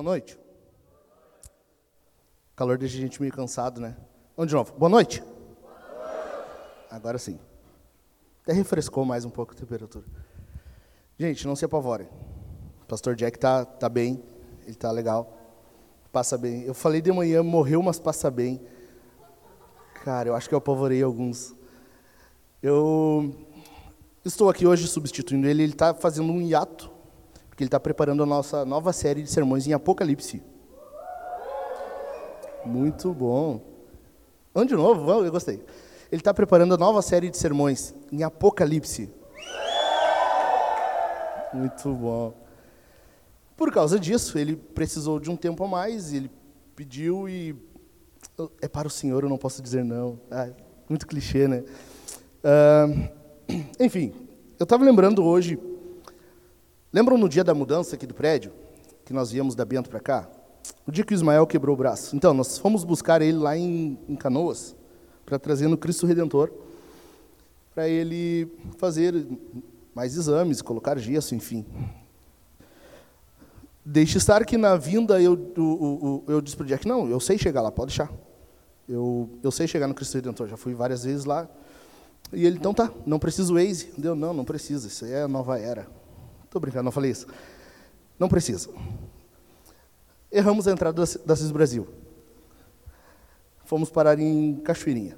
Boa noite. O calor deixa a gente meio cansado, né? Vamos de novo. Boa noite. Agora sim. Até refrescou mais um pouco a temperatura. Gente, não se apavorem. O pastor Jack tá, tá bem, ele tá legal. Passa bem. Eu falei de manhã, morreu, mas passa bem. Cara, eu acho que eu apavorei alguns. Eu estou aqui hoje substituindo ele, ele está fazendo um hiato, porque ele está preparando a nossa nova série de sermões em Apocalipse. Muito bom. Vamos de novo? Vamos, eu gostei. Ele está preparando a nova série de sermões em Apocalipse. Muito bom. Por causa disso, ele precisou de um tempo a mais, ele pediu e. É para o Senhor, eu não posso dizer não. Ah, muito clichê, né? Uh, enfim, eu estava lembrando hoje. Lembram no dia da mudança aqui do prédio? Que nós viemos da Bento para cá? O dia que o Ismael quebrou o braço. Então, nós fomos buscar ele lá em, em Canoas, para trazer no Cristo Redentor, para ele fazer mais exames, colocar gesso, enfim. Deixe estar que na vinda eu, eu, eu, eu disse para o Jack, não, eu sei chegar lá, pode deixar. Eu, eu sei chegar no Cristo Redentor, já fui várias vezes lá. E ele, então tá, não precisa o Waze. Deu, não, não precisa, isso aí é a nova era. Estou brincando, não falei isso. Não precisa. Erramos a entrada da CIS Brasil. Fomos parar em Cachoeirinha.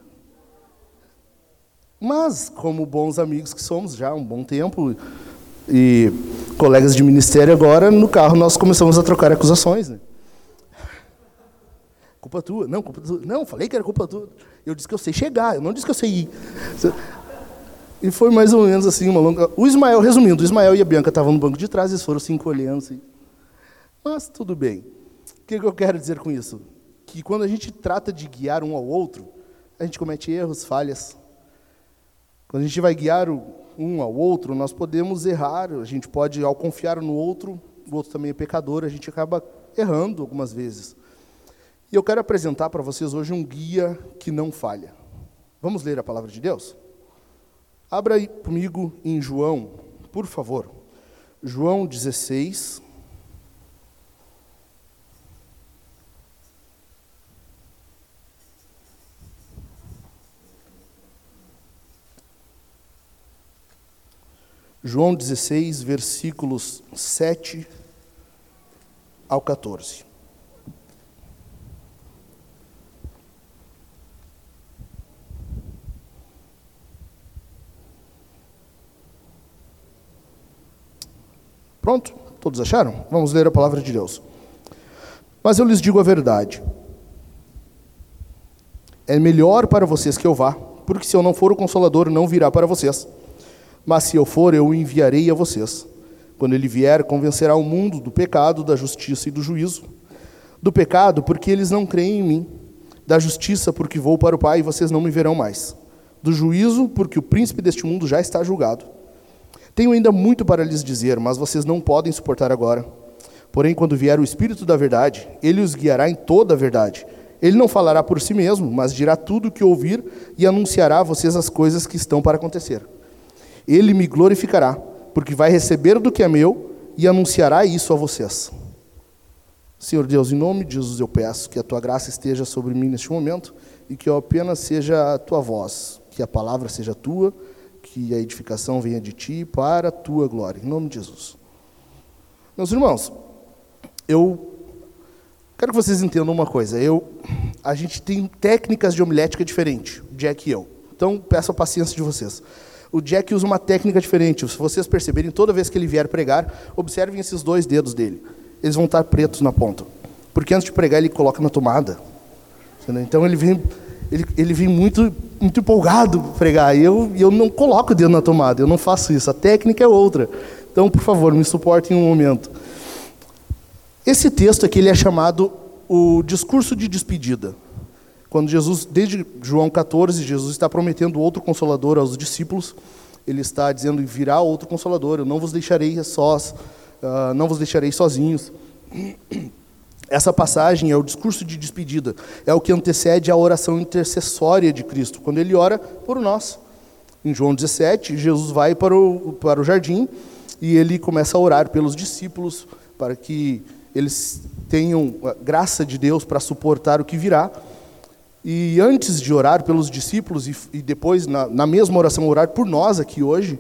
Mas, como bons amigos que somos já há um bom tempo, e colegas de ministério agora, no carro nós começamos a trocar acusações. Né? Culpa tua. Não, culpa tua. Não, falei que era culpa tua. Eu disse que eu sei chegar, eu não disse que eu sei ir. E foi mais ou menos assim, uma longa... O Ismael, resumindo, o Ismael e a Bianca estavam no banco de trás, eles foram se encolhendo. Assim. Mas tudo bem. O que eu quero dizer com isso? Que quando a gente trata de guiar um ao outro, a gente comete erros, falhas. Quando a gente vai guiar um ao outro, nós podemos errar, a gente pode, ao confiar no outro, o outro também é pecador, a gente acaba errando algumas vezes. E eu quero apresentar para vocês hoje um guia que não falha. Vamos ler a palavra de Deus? Abra aí comigo em João, por favor. João 16. João 16, versículos 7 ao 14. Pronto? Todos acharam? Vamos ler a palavra de Deus. Mas eu lhes digo a verdade. É melhor para vocês que eu vá, porque se eu não for o consolador, não virá para vocês. Mas se eu for, eu o enviarei a vocês. Quando ele vier, convencerá o mundo do pecado, da justiça e do juízo. Do pecado, porque eles não creem em mim. Da justiça, porque vou para o Pai e vocês não me verão mais. Do juízo, porque o príncipe deste mundo já está julgado. Tenho ainda muito para lhes dizer, mas vocês não podem suportar agora. Porém, quando vier o Espírito da Verdade, ele os guiará em toda a verdade. Ele não falará por si mesmo, mas dirá tudo o que ouvir e anunciará a vocês as coisas que estão para acontecer. Ele me glorificará, porque vai receber do que é meu e anunciará isso a vocês. Senhor Deus, em nome de Jesus eu peço que a tua graça esteja sobre mim neste momento e que eu apenas seja a tua voz, que a palavra seja tua que a edificação venha de ti para a tua glória, em nome de Jesus. Meus irmãos, eu quero que vocês entendam uma coisa. Eu, a gente tem técnicas de homilética diferentes, Jack e eu. Então, peço a paciência de vocês. O Jack usa uma técnica diferente. Se vocês perceberem, toda vez que ele vier pregar, observem esses dois dedos dele. Eles vão estar pretos na ponta. Porque antes de pregar, ele coloca na tomada. Então, ele vem ele, ele vem muito, muito empolgado pregar. E eu, eu não coloco o dedo na tomada, eu não faço isso. A técnica é outra. Então, por favor, me suportem um momento. Esse texto aqui ele é chamado o discurso de despedida. Quando Jesus, desde João 14, Jesus está prometendo outro consolador aos discípulos. Ele está dizendo: virá outro consolador, eu não vos deixarei sós, uh, não vos deixarei sozinhos. Essa passagem é o discurso de despedida, é o que antecede a oração intercessória de Cristo, quando ele ora por nós. Em João 17, Jesus vai para o, para o jardim e ele começa a orar pelos discípulos para que eles tenham a graça de Deus para suportar o que virá. E antes de orar pelos discípulos e, e depois, na, na, mesma oração, orar por nós aqui hoje,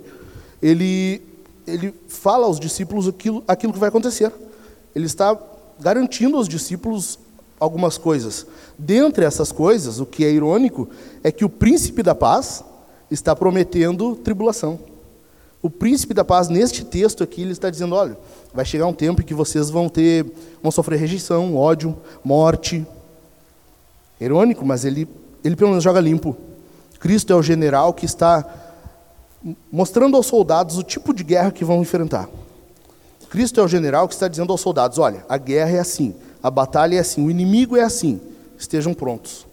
ele, ele fala aos discípulos aquilo, aquilo que vai acontecer. Ele está garantindo aos discípulos algumas coisas. Dentre essas coisas, o que é irônico é que o príncipe da paz está prometendo tribulação. O príncipe da paz, neste texto aqui, ele está dizendo: olha, vai chegar um tempo em que vocês vão ter, vão sofrer rejeição, ódio, morte. Irônico, mas ele, ele pelo menos joga limpo. Cristo é o general que está mostrando aos soldados o tipo de guerra que vão enfrentar. Cristo é o general que está dizendo aos soldados: olha, a guerra é assim, a batalha é assim, o inimigo é assim, estejam prontos.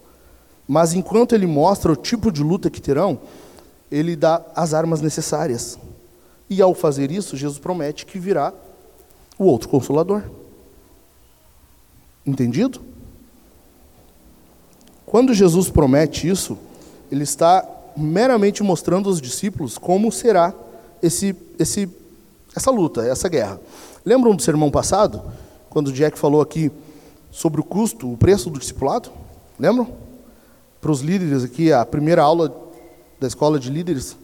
Mas enquanto ele mostra o tipo de luta que terão, ele dá as armas necessárias. E ao fazer isso, Jesus promete que virá o outro consolador. Entendido? Quando Jesus promete isso, ele está meramente mostrando aos discípulos como será esse, esse, essa luta, essa guerra. Lembram do sermão passado, quando o Jack falou aqui sobre o custo, o preço do discipulado? Lembram? Para os líderes aqui, a primeira aula da escola de líderes,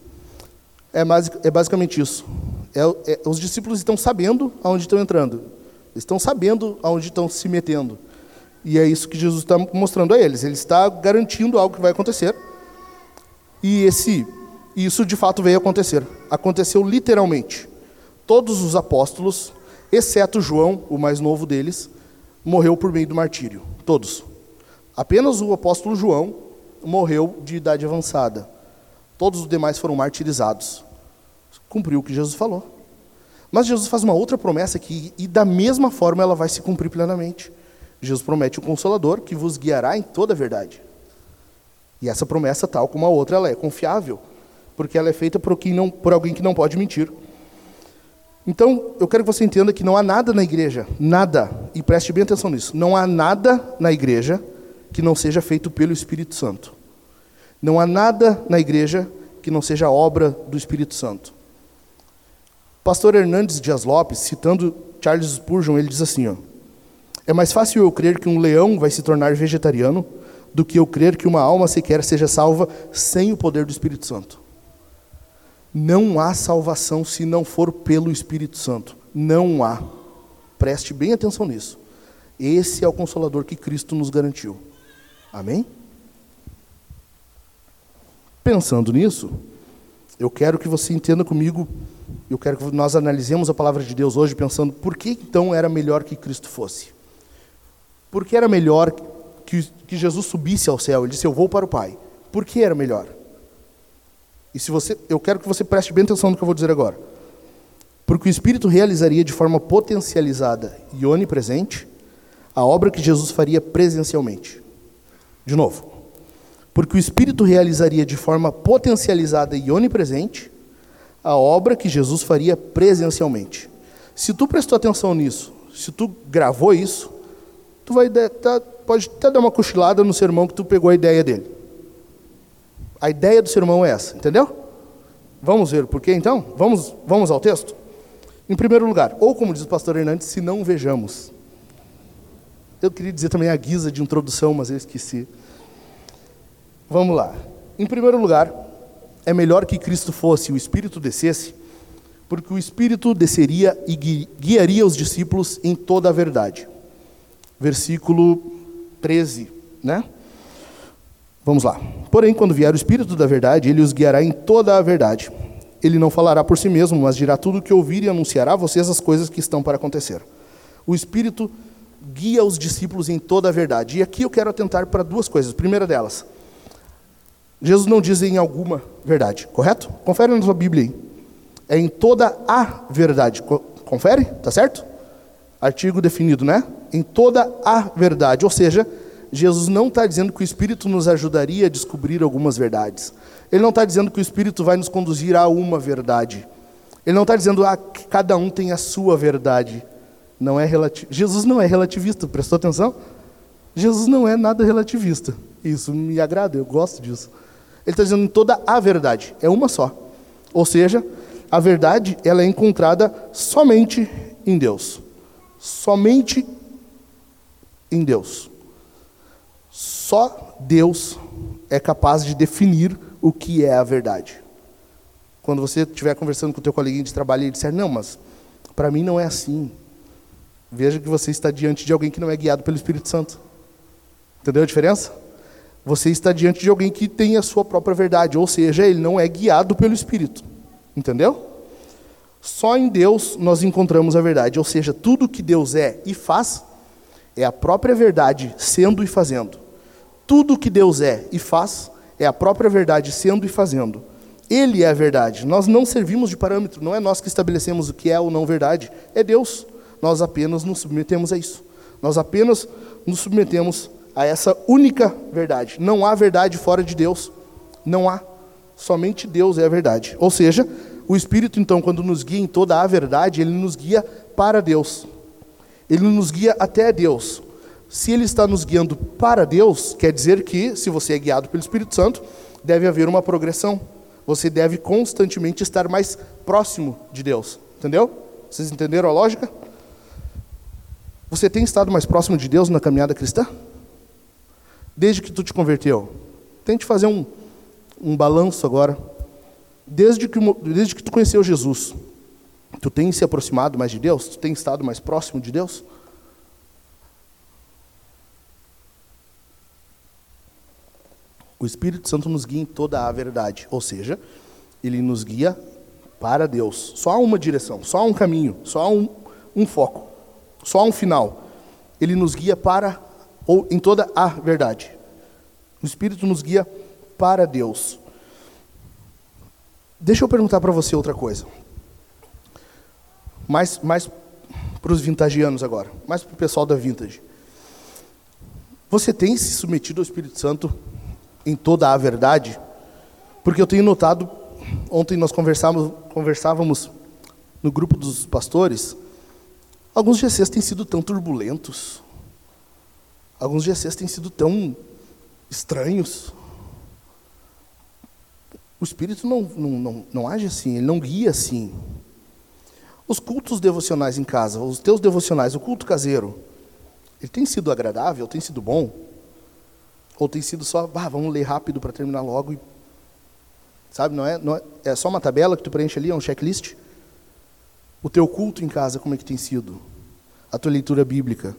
é, mais, é basicamente isso. É, é, os discípulos estão sabendo aonde estão entrando, estão sabendo aonde estão se metendo. E é isso que Jesus está mostrando a eles. Ele está garantindo algo que vai acontecer. E esse, isso de fato veio acontecer. Aconteceu literalmente. Todos os apóstolos, exceto João, o mais novo deles, morreu por meio do martírio. Todos. Apenas o apóstolo João morreu de idade avançada. Todos os demais foram martirizados cumpriu o que Jesus falou. Mas Jesus faz uma outra promessa aqui, e da mesma forma ela vai se cumprir plenamente. Jesus promete o Consolador que vos guiará em toda a verdade. E essa promessa, tal como a outra, ela é confiável, porque ela é feita por, quem não, por alguém que não pode mentir. Então, eu quero que você entenda que não há nada na igreja, nada, e preste bem atenção nisso, não há nada na igreja que não seja feito pelo Espírito Santo. Não há nada na igreja que não seja obra do Espírito Santo. Pastor Hernandes Dias Lopes, citando Charles Spurgeon, ele diz assim: ó, É mais fácil eu crer que um leão vai se tornar vegetariano do que eu crer que uma alma sequer seja salva sem o poder do Espírito Santo. Não há salvação se não for pelo Espírito Santo. Não há. Preste bem atenção nisso. Esse é o consolador que Cristo nos garantiu. Amém? Pensando nisso, eu quero que você entenda comigo eu quero que nós analisemos a palavra de Deus hoje pensando por que então era melhor que Cristo fosse. Por que era melhor que, que Jesus subisse ao céu? Ele disse: Eu vou para o Pai. Por que era melhor? E se você, eu quero que você preste bem atenção no que eu vou dizer agora. Porque o Espírito realizaria de forma potencializada e onipresente a obra que Jesus faria presencialmente. De novo. Porque o Espírito realizaria de forma potencializada e onipresente a obra que Jesus faria presencialmente. Se tu prestou atenção nisso, se tu gravou isso, tu vai tá, pode até dar uma cochilada no sermão que tu pegou a ideia dele. A ideia do sermão é essa, entendeu? Vamos ver por quê então? Vamos, vamos ao texto? Em primeiro lugar, ou como diz o pastor Hernandes, se não vejamos. Eu queria dizer também a guisa de introdução, mas eu esqueci. Vamos lá. Em primeiro lugar, é melhor que Cristo fosse e o Espírito descesse, porque o Espírito desceria e guiaria os discípulos em toda a verdade. Versículo 13, né? Vamos lá. Porém, quando vier o Espírito da verdade, ele os guiará em toda a verdade. Ele não falará por si mesmo, mas dirá tudo o que ouvir e anunciará a vocês as coisas que estão para acontecer. O Espírito guia os discípulos em toda a verdade. E aqui eu quero atentar para duas coisas. primeira delas, Jesus não diz em alguma verdade, correto? Confere na sua Bíblia aí. É em toda a verdade. Confere? Tá certo? Artigo definido, né? Em toda a verdade. Ou seja, Jesus não está dizendo que o Espírito nos ajudaria a descobrir algumas verdades. Ele não está dizendo que o Espírito vai nos conduzir a uma verdade. Ele não está dizendo ah, que cada um tem a sua verdade. Não é relati... Jesus não é relativista, prestou atenção? Jesus não é nada relativista. Isso me agrada, eu gosto disso. Ele está dizendo toda a verdade, é uma só. Ou seja, a verdade ela é encontrada somente em Deus. Somente em Deus. Só Deus é capaz de definir o que é a verdade. Quando você estiver conversando com o teu coleguinha de trabalho e ele disser, não, mas para mim não é assim. Veja que você está diante de alguém que não é guiado pelo Espírito Santo. Entendeu a diferença? Você está diante de alguém que tem a sua própria verdade, ou seja, ele não é guiado pelo Espírito. Entendeu? Só em Deus nós encontramos a verdade, ou seja, tudo que Deus é e faz é a própria verdade sendo e fazendo. Tudo que Deus é e faz é a própria verdade sendo e fazendo. Ele é a verdade. Nós não servimos de parâmetro, não é nós que estabelecemos o que é ou não verdade, é Deus. Nós apenas nos submetemos a isso. Nós apenas nos submetemos a essa única verdade. Não há verdade fora de Deus. Não há. Somente Deus é a verdade. Ou seja, o Espírito, então, quando nos guia em toda a verdade, ele nos guia para Deus. Ele nos guia até Deus. Se ele está nos guiando para Deus, quer dizer que, se você é guiado pelo Espírito Santo, deve haver uma progressão. Você deve constantemente estar mais próximo de Deus. Entendeu? Vocês entenderam a lógica? Você tem estado mais próximo de Deus na caminhada cristã? Desde que tu te converteu. Tente fazer um, um balanço agora. Desde que, desde que tu conheceu Jesus, tu tem se aproximado mais de Deus? Tu tem estado mais próximo de Deus? O Espírito Santo nos guia em toda a verdade, ou seja, ele nos guia para Deus. Só há uma direção, só há um caminho, só há um, um foco, só há um final. Ele nos guia para, ou em toda a verdade. O Espírito nos guia para Deus. Deixa eu perguntar para você outra coisa. Mais, mais para os vintagianos agora, mais para o pessoal da vintage. Você tem se submetido ao Espírito Santo em toda a verdade? Porque eu tenho notado, ontem nós conversávamos, conversávamos no grupo dos pastores, alguns GCs têm sido tão turbulentos, alguns GCs têm sido tão estranhos. O Espírito não, não, não, não age assim, ele não guia assim. Os cultos devocionais em casa, os teus devocionais, o culto caseiro, ele tem sido agradável, tem sido bom? Ou tem sido só, ah, vamos ler rápido para terminar logo e sabe, não é, não é, é só uma tabela que tu preenche ali, é um checklist? O teu culto em casa como é que tem sido? A tua leitura bíblica,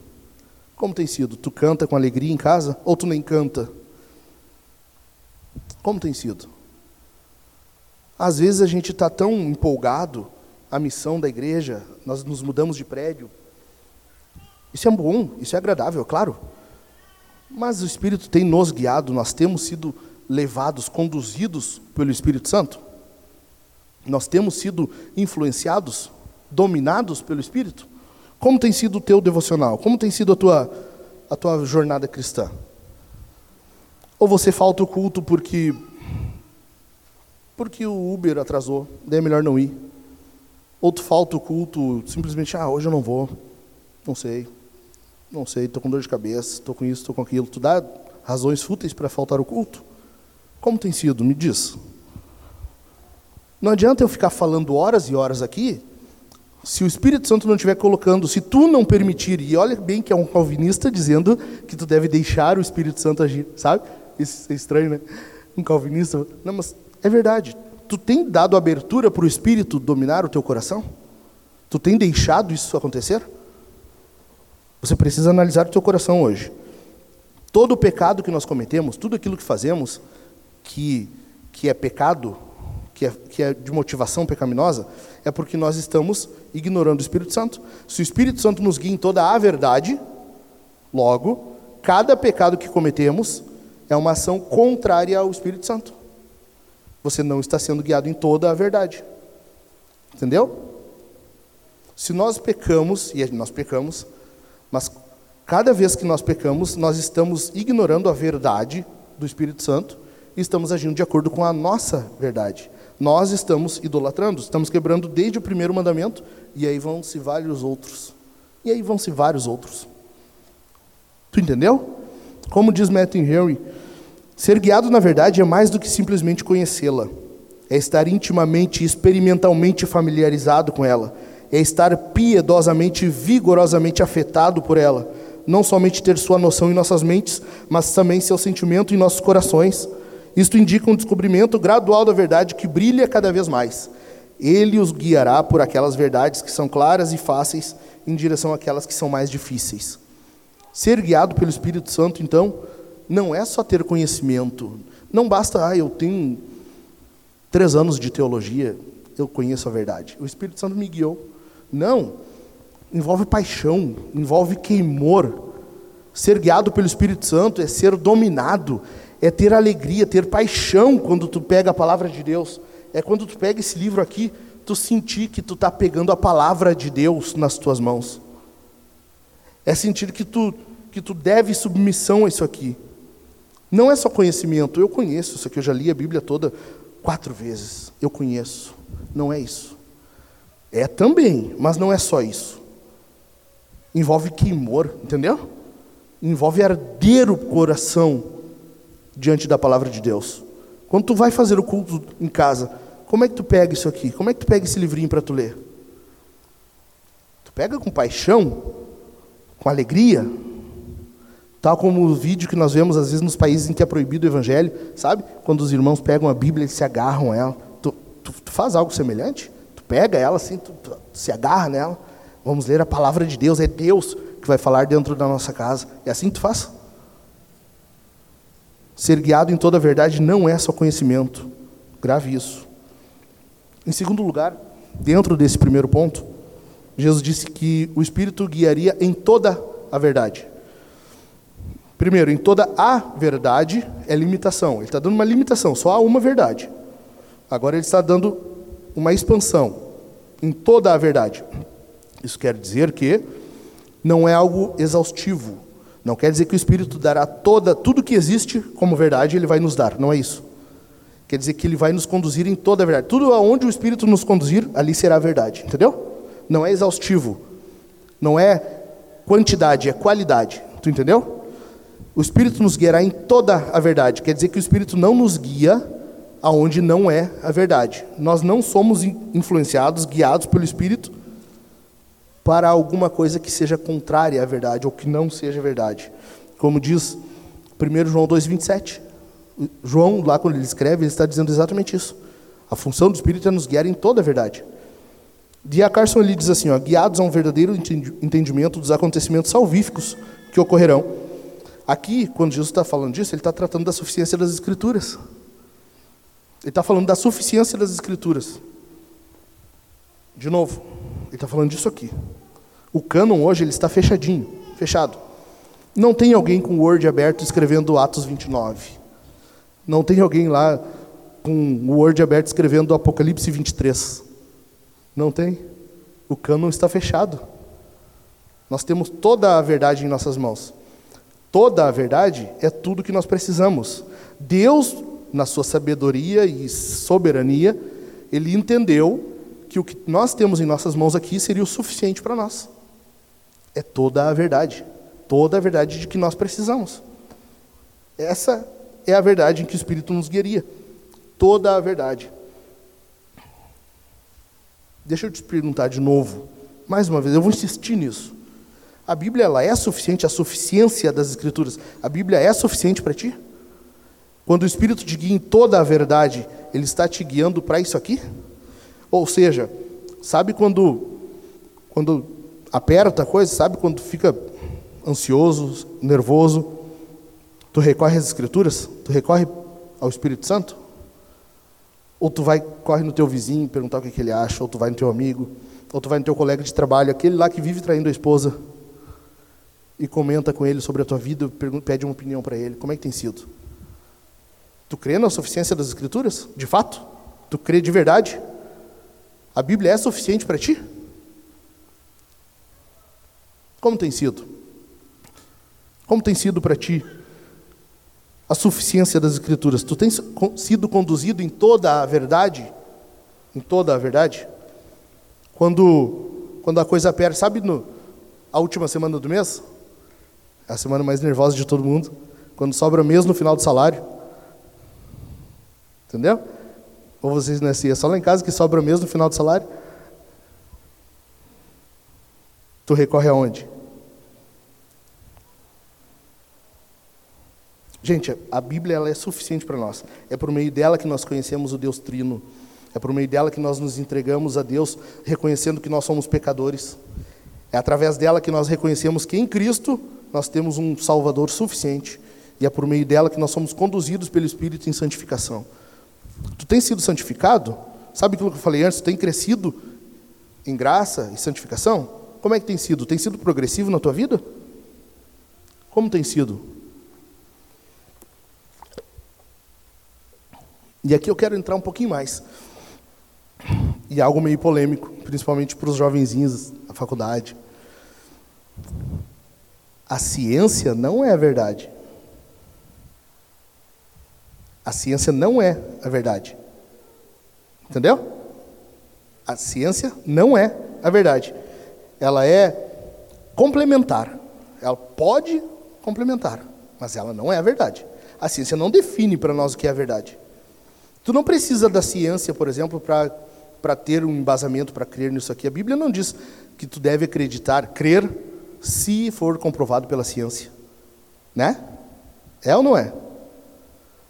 como tem sido? Tu canta com alegria em casa ou tu nem canta? Como tem sido? Às vezes a gente está tão empolgado, a missão da igreja, nós nos mudamos de prédio. Isso é bom, isso é agradável, é claro. Mas o Espírito tem nos guiado, nós temos sido levados, conduzidos pelo Espírito Santo? Nós temos sido influenciados, dominados pelo Espírito? Como tem sido o teu devocional? Como tem sido a tua, a tua jornada cristã? Ou você falta o culto porque porque o Uber atrasou, daí é melhor não ir. Ou tu falta o culto simplesmente, ah, hoje eu não vou. Não sei. Não sei, estou com dor de cabeça, estou com isso, estou com aquilo. Tu dá razões fúteis para faltar o culto? Como tem sido? Me diz. Não adianta eu ficar falando horas e horas aqui, se o Espírito Santo não estiver colocando, se tu não permitir, e olha bem que é um calvinista dizendo que tu deve deixar o Espírito Santo agir, sabe? Isso é estranho, né? Um calvinista. Não, mas é verdade. Tu tem dado abertura para o Espírito dominar o teu coração? Tu tem deixado isso acontecer? Você precisa analisar o teu coração hoje. Todo o pecado que nós cometemos, tudo aquilo que fazemos, que, que é pecado, que é, que é de motivação pecaminosa, é porque nós estamos ignorando o Espírito Santo. Se o Espírito Santo nos guia em toda a verdade, logo, cada pecado que cometemos é uma ação contrária ao Espírito Santo. Você não está sendo guiado em toda a verdade. Entendeu? Se nós pecamos, e nós pecamos, mas cada vez que nós pecamos, nós estamos ignorando a verdade do Espírito Santo e estamos agindo de acordo com a nossa verdade. Nós estamos idolatrando, estamos quebrando desde o primeiro mandamento e aí vão-se vários outros. E aí vão-se vários outros. Tu entendeu? Como diz Matthew Henry, ser guiado na verdade é mais do que simplesmente conhecê-la. é estar intimamente e experimentalmente familiarizado com ela, é estar piedosamente e vigorosamente afetado por ela, não somente ter sua noção em nossas mentes, mas também seu sentimento em nossos corações. Isto indica um descobrimento gradual da verdade que brilha cada vez mais. Ele os guiará por aquelas verdades que são claras e fáceis em direção àquelas que são mais difíceis. Ser guiado pelo Espírito Santo, então, não é só ter conhecimento. Não basta, ah, eu tenho três anos de teologia, eu conheço a verdade. O Espírito Santo me guiou. Não. Envolve paixão, envolve queimor. Ser guiado pelo Espírito Santo é ser dominado, é ter alegria, ter paixão quando tu pega a palavra de Deus. É quando tu pega esse livro aqui, tu sentir que tu está pegando a palavra de Deus nas tuas mãos. É sentir que tu, que tu deve submissão a isso aqui. Não é só conhecimento, eu conheço isso aqui, eu já li a Bíblia toda quatro vezes. Eu conheço. Não é isso. É também, mas não é só isso. Envolve queimor, entendeu? Envolve arder o coração diante da palavra de Deus. Quando tu vai fazer o culto em casa, como é que tu pega isso aqui? Como é que tu pega esse livrinho para tu ler? Tu pega com paixão, com alegria, tal como o vídeo que nós vemos às vezes nos países em que é proibido o evangelho, sabe? Quando os irmãos pegam a Bíblia e se agarram a ela. Tu, tu, tu, faz algo semelhante? Tu pega ela assim, tu, tu se agarra nela. Vamos ler a palavra de Deus, é Deus que vai falar dentro da nossa casa. É assim que tu faz? Ser guiado em toda a verdade não é só conhecimento. Grave isso. Em segundo lugar, dentro desse primeiro ponto, Jesus disse que o Espírito guiaria em toda a verdade. Primeiro, em toda a verdade é limitação. Ele está dando uma limitação, só há uma verdade. Agora ele está dando uma expansão em toda a verdade. Isso quer dizer que não é algo exaustivo. Não quer dizer que o Espírito dará toda tudo que existe como verdade, ele vai nos dar. Não é isso. Quer dizer que ele vai nos conduzir em toda a verdade. Tudo aonde o Espírito nos conduzir, ali será a verdade. Entendeu? Não é exaustivo. Não é quantidade, é qualidade. Tu entendeu? O Espírito nos guiará em toda a verdade. Quer dizer que o Espírito não nos guia aonde não é a verdade. Nós não somos influenciados, guiados pelo Espírito para alguma coisa que seja contrária à verdade ou que não seja verdade. Como diz 1 João 2,27. João, lá quando ele escreve, ele está dizendo exatamente isso. A função do Espírito é nos guiar em toda a verdade. D.A. Carson ele diz assim, ó, guiados a um verdadeiro entendimento dos acontecimentos salvíficos que ocorrerão. Aqui, quando Jesus está falando disso, ele está tratando da suficiência das Escrituras. Ele está falando da suficiência das Escrituras. De novo, ele está falando disso aqui. O cânon hoje ele está fechadinho, fechado. Não tem alguém com o Word aberto escrevendo Atos 29. Não tem alguém lá com o Word aberto escrevendo Apocalipse 23. Não tem. O cânon está fechado. Nós temos toda a verdade em nossas mãos. Toda a verdade é tudo que nós precisamos. Deus, na sua sabedoria e soberania, ele entendeu que o que nós temos em nossas mãos aqui seria o suficiente para nós. É toda a verdade. Toda a verdade de que nós precisamos. Essa é a verdade em que o Espírito nos guiaria. Toda a verdade. Deixa eu te perguntar de novo, mais uma vez, eu vou insistir nisso. A Bíblia ela é suficiente, a suficiência das Escrituras, a Bíblia é suficiente para ti? Quando o Espírito te guia em toda a verdade, ele está te guiando para isso aqui? Ou seja, sabe quando, quando aperta a coisa, sabe quando fica ansioso, nervoso, Tu recorre às Escrituras? Tu recorre ao Espírito Santo? Ou tu vai, corre no teu vizinho perguntar o que, que ele acha, ou tu vai no teu amigo, ou tu vai no teu colega de trabalho, aquele lá que vive traindo a esposa, e comenta com ele sobre a tua vida, pede uma opinião para ele. Como é que tem sido? Tu crê na suficiência das Escrituras? De fato? Tu crê de verdade? A Bíblia é suficiente para ti? Como tem sido? Como tem sido para ti a suficiência das Escrituras. Tu tens sido conduzido em toda a verdade? Em toda a verdade? Quando, quando a coisa aperta, sabe no, a última semana do mês? É a semana mais nervosa de todo mundo. Quando sobra mês no final do salário. Entendeu? Ou vocês? É só lá em casa que sobra mesmo no final do salário? Tu recorre aonde? Gente, a Bíblia ela é suficiente para nós. É por meio dela que nós conhecemos o Deus Trino. É por meio dela que nós nos entregamos a Deus, reconhecendo que nós somos pecadores. É através dela que nós reconhecemos que em Cristo nós temos um Salvador suficiente. E é por meio dela que nós somos conduzidos pelo Espírito em santificação. Tu tem sido santificado? Sabe aquilo que eu falei antes? Tu tem crescido em graça e santificação? Como é que tem sido? Tem sido progressivo na tua vida? Como tem sido? E aqui eu quero entrar um pouquinho mais. E algo meio polêmico, principalmente para os jovenzinhos da faculdade. A ciência não é a verdade. A ciência não é a verdade. Entendeu? A ciência não é a verdade. Ela é complementar. Ela pode complementar, mas ela não é a verdade. A ciência não define para nós o que é a verdade. Tu não precisa da ciência, por exemplo, para ter um embasamento para crer nisso aqui. A Bíblia não diz que tu deve acreditar, crer, se for comprovado pela ciência. Né? É ou não é?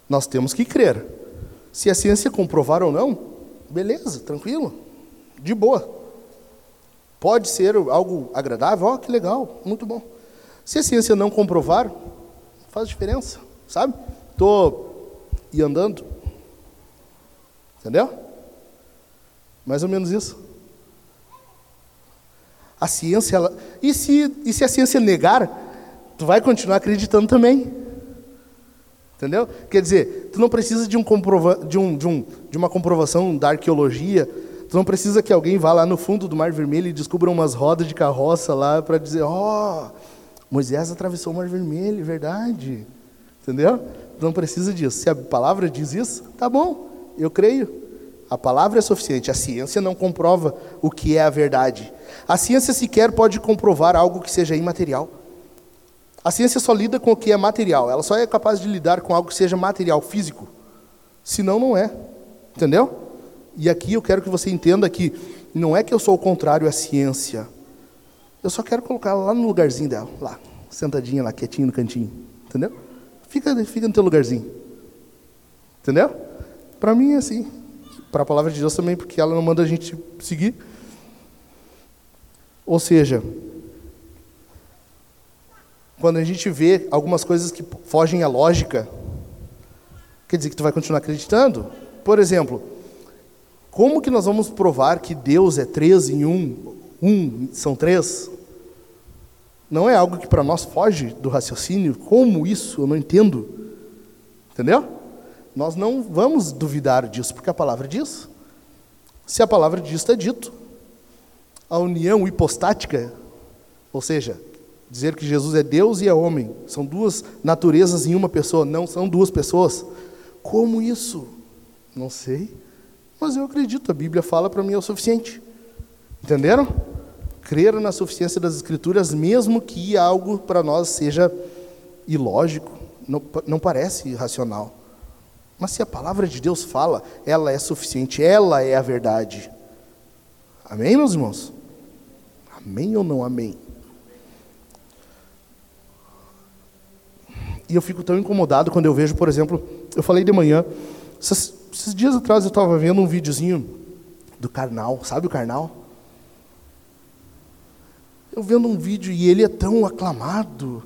Nós temos que crer. Se a ciência comprovar ou não, beleza, tranquilo, de boa. Pode ser algo agradável, ó, oh, que legal, muito bom. Se a ciência não comprovar, faz diferença, sabe? Estou e andando, Entendeu? Mais ou menos isso. A ciência, ela... e, se, e se a ciência negar, tu vai continuar acreditando também. Entendeu? Quer dizer, tu não precisa de, um comprova... de, um, de, um, de uma comprovação da arqueologia, tu não precisa que alguém vá lá no fundo do Mar Vermelho e descubra umas rodas de carroça lá para dizer, ó, oh, Moisés atravessou o Mar Vermelho, verdade. Entendeu? Tu não precisa disso. Se a palavra diz isso, tá bom. Eu creio. A palavra é suficiente. A ciência não comprova o que é a verdade. A ciência sequer pode comprovar algo que seja imaterial. A ciência só lida com o que é material. Ela só é capaz de lidar com algo que seja material, físico. Senão, não é. Entendeu? E aqui eu quero que você entenda que não é que eu sou o contrário à ciência. Eu só quero colocar ela lá no lugarzinho dela, lá, sentadinha lá, quietinho no cantinho. Entendeu? Fica, fica no teu lugarzinho. Entendeu? Para mim é assim. Para a palavra de Deus também, porque ela não manda a gente seguir. Ou seja, quando a gente vê algumas coisas que fogem à lógica, quer dizer que tu vai continuar acreditando? Por exemplo, como que nós vamos provar que Deus é três em um, um são três? Não é algo que para nós foge do raciocínio? Como isso? Eu não entendo. Entendeu? Nós não vamos duvidar disso, porque a palavra diz. Se a palavra diz, está dito. A união hipostática, ou seja, dizer que Jesus é Deus e é homem, são duas naturezas em uma pessoa, não são duas pessoas. Como isso? Não sei, mas eu acredito, a Bíblia fala para mim é o suficiente. Entenderam? Crer na suficiência das Escrituras, mesmo que algo para nós seja ilógico, não, não parece racional. Mas se a palavra de Deus fala, ela é suficiente, ela é a verdade. Amém, meus irmãos? Amém ou não amém? E eu fico tão incomodado quando eu vejo, por exemplo, eu falei de manhã, esses, esses dias atrás eu estava vendo um videozinho do Karnal, sabe o Karnal? Eu vendo um vídeo e ele é tão aclamado,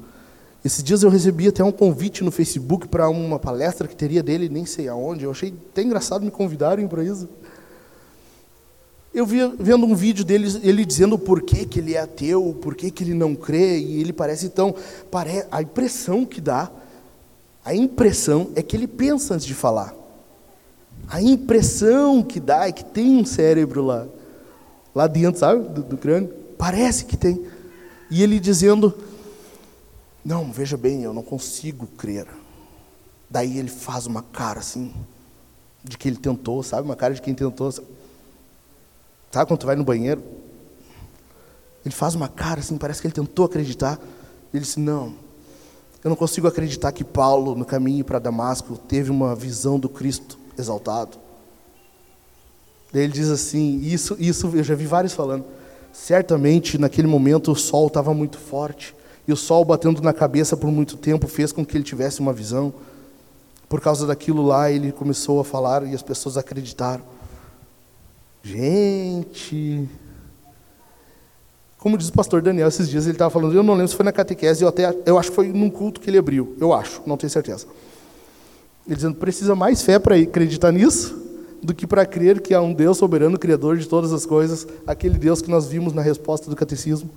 esses dias eu recebi até um convite no Facebook para uma palestra que teria dele, nem sei aonde. Eu achei até engraçado me convidarem para isso. Eu vi vendo um vídeo dele, ele dizendo o porquê que ele é ateu, por que ele não crê, e ele parece tão. Pare, a impressão que dá, a impressão é que ele pensa antes de falar. A impressão que dá é que tem um cérebro lá, lá dentro, sabe, do, do crânio. Parece que tem. E ele dizendo não, veja bem, eu não consigo crer. Daí ele faz uma cara assim, de que ele tentou, sabe? Uma cara de quem tentou. Sabe quando tu vai no banheiro? Ele faz uma cara assim, parece que ele tentou acreditar. Ele disse: Não, eu não consigo acreditar que Paulo, no caminho para Damasco, teve uma visão do Cristo exaltado. Daí ele diz assim, isso, isso eu já vi vários falando. Certamente naquele momento o sol estava muito forte e o sol batendo na cabeça por muito tempo fez com que ele tivesse uma visão. Por causa daquilo lá ele começou a falar e as pessoas acreditaram. Gente, como diz o pastor Daniel esses dias, ele estava falando, eu não lembro se foi na catequese, eu até eu acho que foi num culto que ele abriu, eu acho, não tenho certeza. Ele dizendo, precisa mais fé para acreditar nisso do que para crer que há um Deus soberano, criador de todas as coisas, aquele Deus que nós vimos na resposta do catecismo.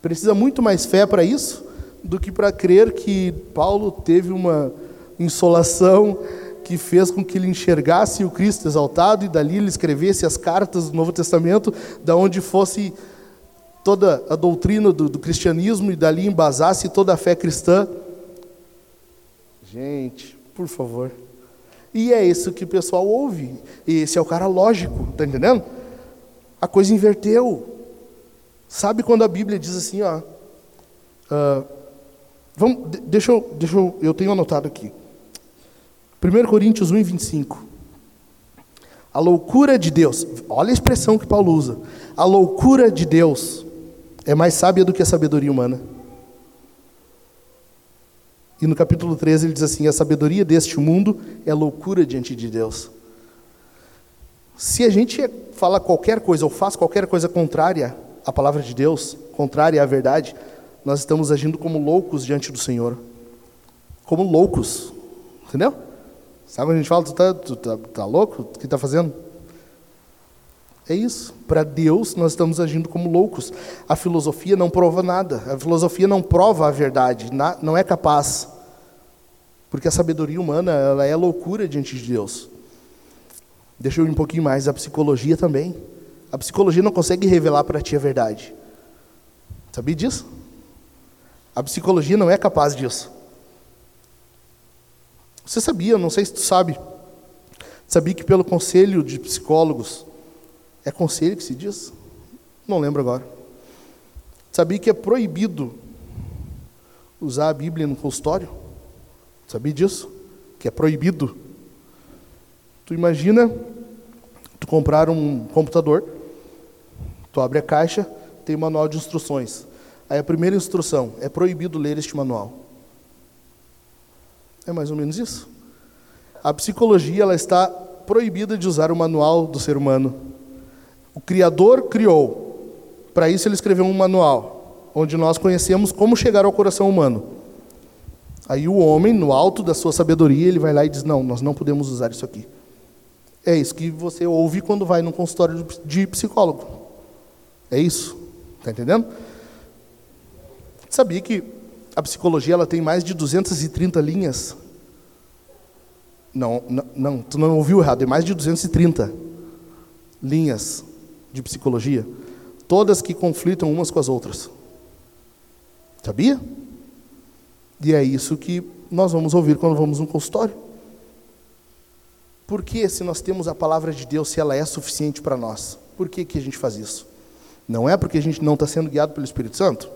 Precisa muito mais fé para isso do que para crer que Paulo teve uma insolação que fez com que ele enxergasse o Cristo exaltado e dali ele escrevesse as cartas do Novo Testamento, da onde fosse toda a doutrina do, do cristianismo e dali embasasse toda a fé cristã. Gente, por favor. E é isso que o pessoal ouve. E esse é o cara lógico, tá entendendo? A coisa inverteu. Sabe quando a Bíblia diz assim, ó. Uh, vamos, deixa eu, deixa eu, eu tenho anotado aqui. 1 Coríntios 1, 25. A loucura de Deus, olha a expressão que Paulo usa. A loucura de Deus é mais sábia do que a sabedoria humana. E no capítulo 13 ele diz assim: A sabedoria deste mundo é loucura diante de Deus. Se a gente fala qualquer coisa ou faz qualquer coisa contrária à palavra de Deus, contrária à verdade, nós estamos agindo como loucos diante do Senhor. Como loucos. Entendeu? Sabe quando a gente fala, tu tá, tu tá, tá louco? O que está fazendo? É isso. Para Deus, nós estamos agindo como loucos. A filosofia não prova nada. A filosofia não prova a verdade. Não é capaz. Porque a sabedoria humana ela é loucura diante de Deus. Deixa eu ir um pouquinho mais. A psicologia também. A psicologia não consegue revelar para ti a verdade. Sabia disso? A psicologia não é capaz disso. Você sabia, não sei se tu sabe, sabia que pelo conselho de psicólogos é conselho que se diz? Não lembro agora. Sabia que é proibido usar a Bíblia no consultório? Sabia disso? Que é proibido. Tu imagina tu comprar um computador, tu abre a caixa, tem um manual de instruções. Aí a primeira instrução é proibido ler este manual. É mais ou menos isso. A psicologia ela está proibida de usar o manual do ser humano. O Criador criou. Para isso, ele escreveu um manual, onde nós conhecemos como chegar ao coração humano. Aí, o homem, no alto da sua sabedoria, ele vai lá e diz: Não, nós não podemos usar isso aqui. É isso que você ouve quando vai num consultório de psicólogo. É isso. Está entendendo? Sabia que a psicologia ela tem mais de 230 linhas? Não, não, não, tu não ouviu errado, é mais de 230 linhas de psicologia, todas que conflitam umas com as outras. Sabia? E é isso que nós vamos ouvir quando vamos no consultório. Por que, se nós temos a palavra de Deus, se ela é suficiente para nós? Por que, que a gente faz isso? Não é porque a gente não está sendo guiado pelo Espírito Santo?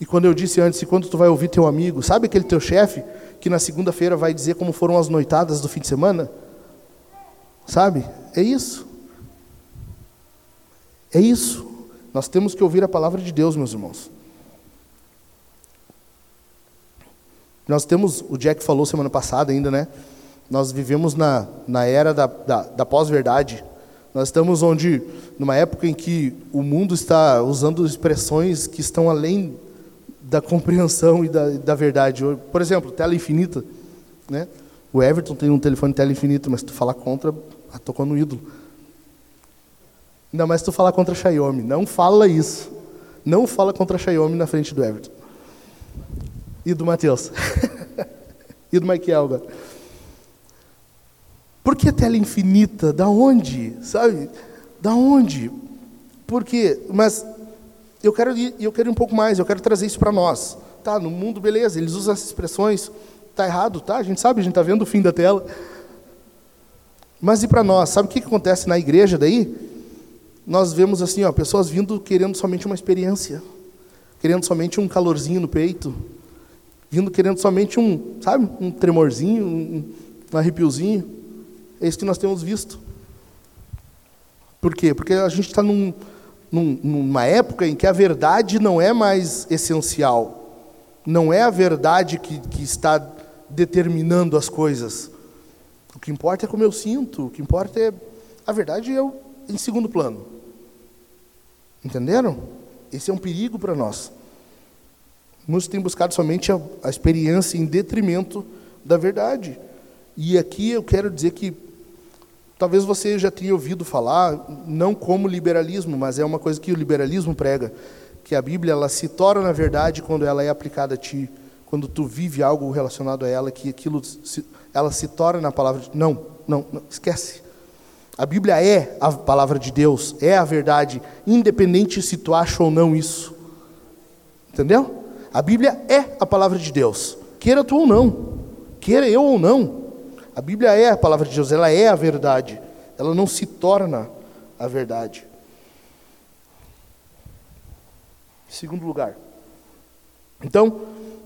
E quando eu disse antes, e quando tu vai ouvir teu amigo, sabe aquele teu chefe que na segunda-feira vai dizer como foram as noitadas do fim de semana? Sabe? É isso. É isso. Nós temos que ouvir a palavra de Deus, meus irmãos. Nós temos, o Jack falou semana passada ainda, né? Nós vivemos na, na era da, da, da pós-verdade. Nós estamos onde, numa época em que o mundo está usando expressões que estão além da compreensão e da, da verdade. Por exemplo, tela infinita. Né? O Everton tem um telefone tela infinita, mas se tu falar contra, ah, tocou no ídolo. Ainda mais se tu falar contra a Xiaomi. Não fala isso. Não fala contra a Xiaomi na frente do Everton. E do Matheus. e do Michael agora. Por que tela infinita? Da onde? Sabe? Da onde? Porque, mas eu quero ir, eu quero ir um pouco mais, eu quero trazer isso para nós. Tá, no mundo, beleza, eles usam essas expressões, tá errado, tá? A gente sabe, a gente está vendo o fim da tela. Mas e para nós? Sabe o que acontece na igreja daí? nós vemos assim, ó, pessoas vindo querendo somente uma experiência, querendo somente um calorzinho no peito, vindo querendo somente um, sabe, um tremorzinho, um, um arrepiozinho. É isso que nós temos visto. Por quê? Porque a gente está num, num, numa época em que a verdade não é mais essencial. Não é a verdade que, que está determinando as coisas. O que importa é como eu sinto, o que importa é. A verdade é em segundo plano. Entenderam? Esse é um perigo para nós. Muitos têm buscado somente a, a experiência em detrimento da verdade. E aqui eu quero dizer que talvez você já tenha ouvido falar, não como liberalismo, mas é uma coisa que o liberalismo prega, que a Bíblia ela se torna na verdade quando ela é aplicada a ti, quando tu vive algo relacionado a ela, que aquilo se, ela se torna na palavra de não, não, não, esquece. A Bíblia é a palavra de Deus, é a verdade, independente se tu acha ou não isso. Entendeu? A Bíblia é a palavra de Deus, queira tu ou não, queira eu ou não. A Bíblia é a palavra de Deus, ela é a verdade, ela não se torna a verdade. Segundo lugar, então,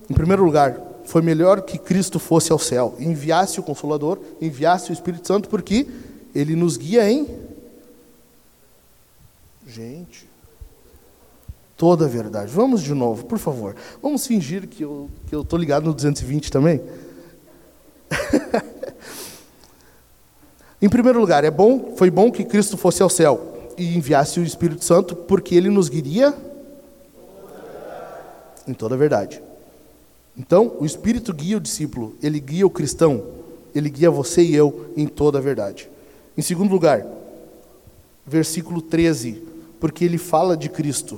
em primeiro lugar, foi melhor que Cristo fosse ao céu, enviasse o Consolador, enviasse o Espírito Santo, porque ele nos guia em. Gente. Toda a verdade. Vamos de novo, por favor. Vamos fingir que eu que estou ligado no 220 também? em primeiro lugar, é bom, foi bom que Cristo fosse ao céu e enviasse o Espírito Santo, porque ele nos guiaria em toda a verdade. Então, o Espírito guia o discípulo, ele guia o cristão, ele guia você e eu em toda a verdade. Em segundo lugar, versículo 13, porque ele fala de Cristo.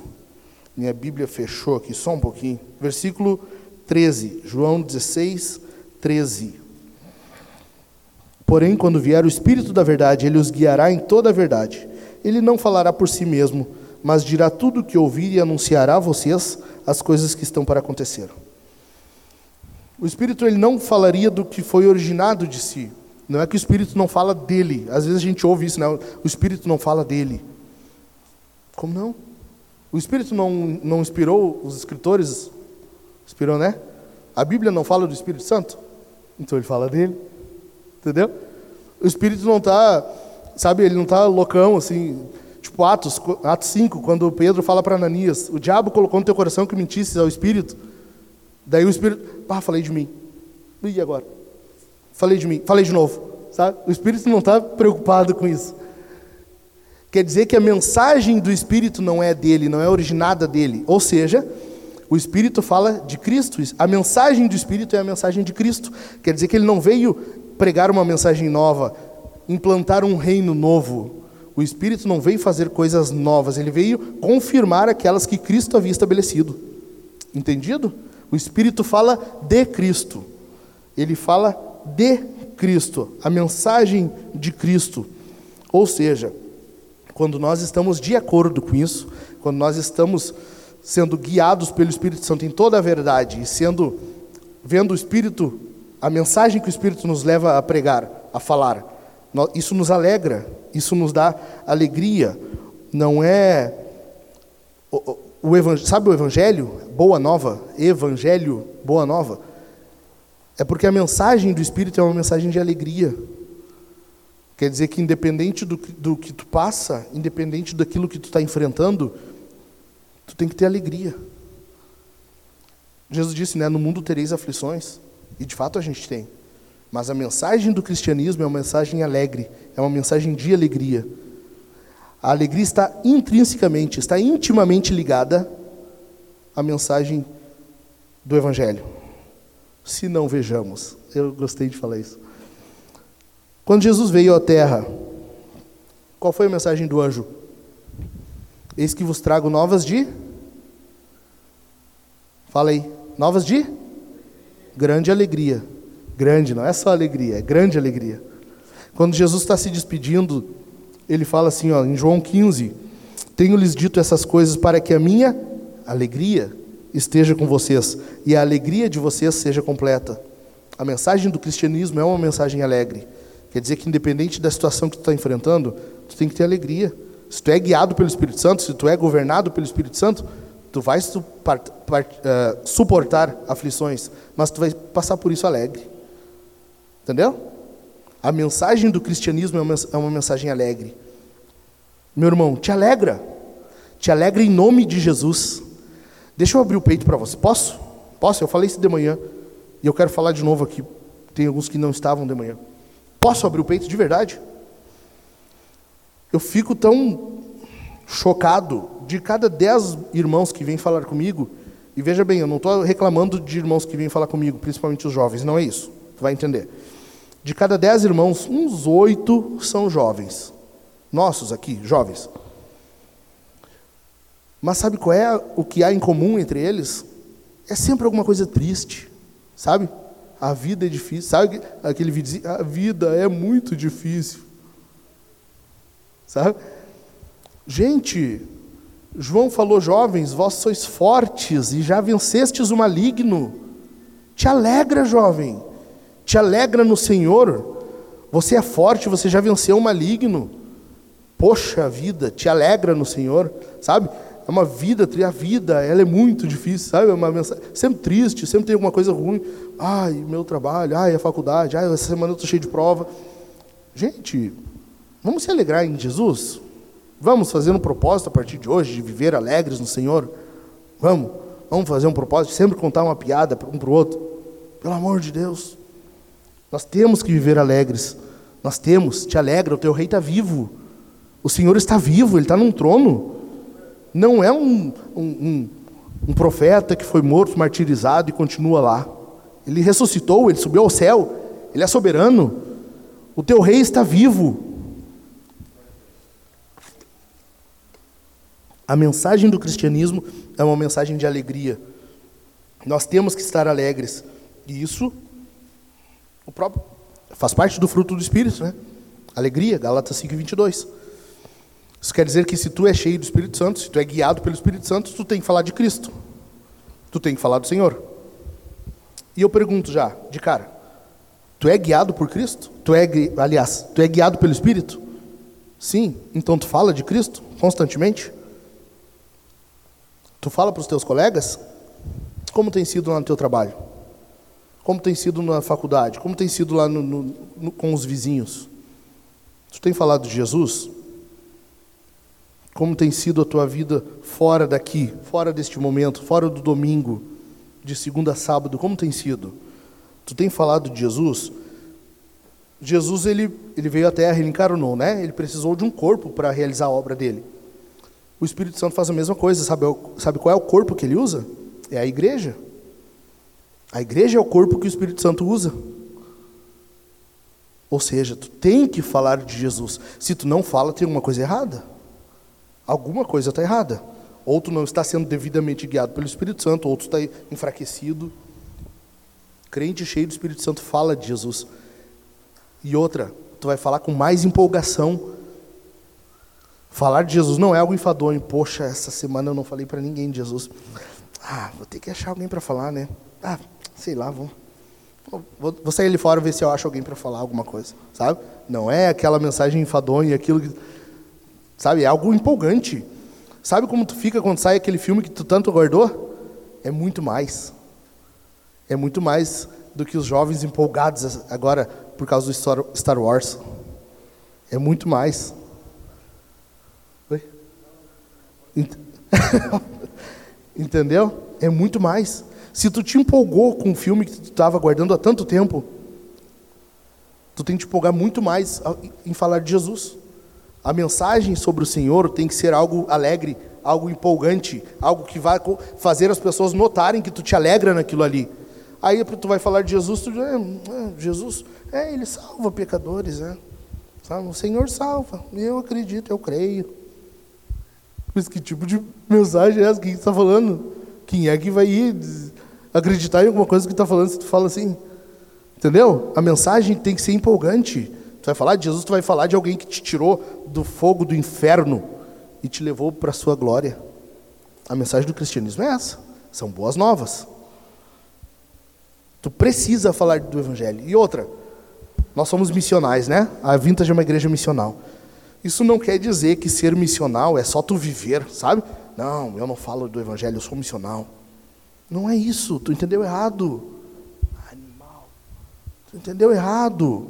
Minha Bíblia fechou aqui só um pouquinho. Versículo 13, João 16, 13. Porém, quando vier o Espírito da Verdade, ele os guiará em toda a verdade. Ele não falará por si mesmo, mas dirá tudo o que ouvir e anunciará a vocês as coisas que estão para acontecer. O Espírito ele não falaria do que foi originado de si, não é que o Espírito não fala dele. Às vezes a gente ouve isso, né? o Espírito não fala dele. Como não? O Espírito não, não inspirou os escritores? Inspirou, né? A Bíblia não fala do Espírito Santo? Então ele fala dele. Entendeu? O Espírito não está, sabe, ele não está loucão, assim, tipo Atos, Atos 5, quando Pedro fala para Ananias, o diabo colocou no teu coração que mentisses ao Espírito. Daí o Espírito, ah, falei de mim. E agora? Falei de mim, falei de novo. Sabe? O Espírito não está preocupado com isso. Quer dizer que a mensagem do Espírito não é dele, não é originada dele. Ou seja, o Espírito fala de Cristo. A mensagem do Espírito é a mensagem de Cristo. Quer dizer que ele não veio pregar uma mensagem nova, implantar um reino novo. O Espírito não veio fazer coisas novas, ele veio confirmar aquelas que Cristo havia estabelecido. Entendido? O Espírito fala de Cristo. Ele fala de Cristo, a mensagem de Cristo. Ou seja, quando nós estamos de acordo com isso, quando nós estamos sendo guiados pelo Espírito Santo em toda a verdade e sendo vendo o Espírito, a mensagem que o Espírito nos leva a pregar, a falar, isso nos alegra, isso nos dá alegria. Não é o, o, o sabe o evangelho, boa nova, evangelho, boa nova é porque a mensagem do Espírito é uma mensagem de alegria. Quer dizer que, independente do, do que tu passa, independente daquilo que tu está enfrentando, tu tem que ter alegria. Jesus disse, né, no mundo tereis aflições, e de fato a gente tem. Mas a mensagem do cristianismo é uma mensagem alegre, é uma mensagem de alegria. A alegria está intrinsecamente, está intimamente ligada à mensagem do Evangelho se não vejamos. Eu gostei de falar isso. Quando Jesus veio à terra, qual foi a mensagem do anjo? Eis que vos trago novas de. Fala aí. Novas de? Grande alegria. Grande, não é só alegria, é grande alegria. Quando Jesus está se despedindo, ele fala assim, ó, em João 15: Tenho-lhes dito essas coisas para que a minha alegria esteja com vocês e a alegria de vocês seja completa. A mensagem do cristianismo é uma mensagem alegre. Quer dizer que, independente da situação que tu está enfrentando, tu tem que ter alegria. Se tu é guiado pelo Espírito Santo, se tu é governado pelo Espírito Santo, tu vais uh, suportar aflições, mas tu vai passar por isso alegre. Entendeu? A mensagem do cristianismo é é uma mensagem alegre. Meu irmão, te alegra. Te alegra em nome de Jesus. Deixa eu abrir o peito para você. Posso? Posso? Eu falei isso de manhã. E eu quero falar de novo aqui. Tem alguns que não estavam de manhã. Posso abrir o peito de verdade? Eu fico tão chocado de cada dez irmãos que vêm falar comigo. E veja bem, eu não estou reclamando de irmãos que vêm falar comigo, principalmente os jovens, não é isso. Tu vai entender. De cada dez irmãos, uns oito são jovens. Nossos aqui, jovens. Mas sabe qual é o que há em comum entre eles? É sempre alguma coisa triste, sabe? A vida é difícil. Sabe aquele vídeo? A vida é muito difícil. Sabe? Gente, João falou, jovens, vós sois fortes e já vencestes o maligno. Te alegra, jovem. Te alegra no Senhor. Você é forte, você já venceu o maligno. Poxa vida, te alegra no Senhor, sabe? É uma vida, a vida, ela é muito difícil, sabe? É uma mensagem, sempre triste, sempre tem alguma coisa ruim. Ai, meu trabalho, ai, a faculdade, ai, essa semana eu estou cheio de prova. Gente, vamos se alegrar em Jesus? Vamos fazer um propósito a partir de hoje de viver alegres no Senhor? Vamos, vamos fazer um propósito de sempre contar uma piada um para o outro. Pelo amor de Deus. Nós temos que viver alegres. Nós temos, te alegra, o teu rei está vivo. O Senhor está vivo, Ele está num trono não é um, um, um, um profeta que foi morto, martirizado e continua lá. Ele ressuscitou, ele subiu ao céu, ele é soberano. O teu rei está vivo. A mensagem do cristianismo é uma mensagem de alegria. Nós temos que estar alegres. E isso o próprio faz parte do fruto do espírito, né? Alegria, Gálatas 5:22. Isso quer dizer que se tu é cheio do Espírito Santo, se tu é guiado pelo Espírito Santo, tu tem que falar de Cristo. Tu tem que falar do Senhor. E eu pergunto já, de cara, tu é guiado por Cristo? Tu é, aliás, tu é guiado pelo Espírito? Sim, então tu fala de Cristo constantemente? Tu fala para os teus colegas? Como tem sido lá no teu trabalho? Como tem sido na faculdade? Como tem sido lá no, no, no, com os vizinhos? Tu tem falado de Jesus? Como tem sido a tua vida fora daqui, fora deste momento, fora do domingo, de segunda a sábado, como tem sido? Tu tem falado de Jesus? Jesus ele, ele veio à terra, ele encarnou, né? Ele precisou de um corpo para realizar a obra dele. O Espírito Santo faz a mesma coisa, sabe, sabe qual é o corpo que ele usa? É a igreja. A igreja é o corpo que o Espírito Santo usa. Ou seja, tu tem que falar de Jesus. Se tu não fala, tem alguma coisa errada. Alguma coisa está errada. Ou tu não está sendo devidamente guiado pelo Espírito Santo, ou tu está enfraquecido. Crente cheio do Espírito Santo fala de Jesus. E outra, tu vai falar com mais empolgação. Falar de Jesus não é algo enfadonho. Poxa, essa semana eu não falei para ninguém de Jesus. Ah, vou ter que achar alguém para falar, né? Ah, sei lá, vou, vou, sair ali fora ver se eu acho alguém para falar alguma coisa, sabe? Não é aquela mensagem enfadonha, aquilo que Sabe, é algo empolgante. Sabe como tu fica quando sai aquele filme que tu tanto guardou? É muito mais. É muito mais do que os jovens empolgados agora por causa do Star Wars. É muito mais. Entendeu? É muito mais. Se tu te empolgou com um filme que tu estava guardando há tanto tempo, tu tem que te empolgar muito mais em falar de Jesus. A mensagem sobre o Senhor tem que ser algo alegre, algo empolgante, algo que vai fazer as pessoas notarem que tu te alegra naquilo ali. Aí tu vai falar de Jesus, tu diz, é, é, Jesus, é, ele salva pecadores, né? O Senhor salva, eu acredito, eu creio. Mas que tipo de mensagem é essa? Quem está falando? Quem é que vai ir acreditar em alguma coisa que está falando se tu fala assim? Entendeu? A mensagem tem que ser empolgante. Tu vai falar de Jesus, tu vai falar de alguém que te tirou do fogo do inferno e te levou para a sua glória. A mensagem do cristianismo é essa. São boas novas. Tu precisa falar do evangelho. E outra, nós somos missionais, né? A Vintage é uma igreja missional. Isso não quer dizer que ser missional é só tu viver, sabe? Não, eu não falo do evangelho, eu sou missional. Não é isso, tu entendeu errado. Animal. Tu entendeu errado.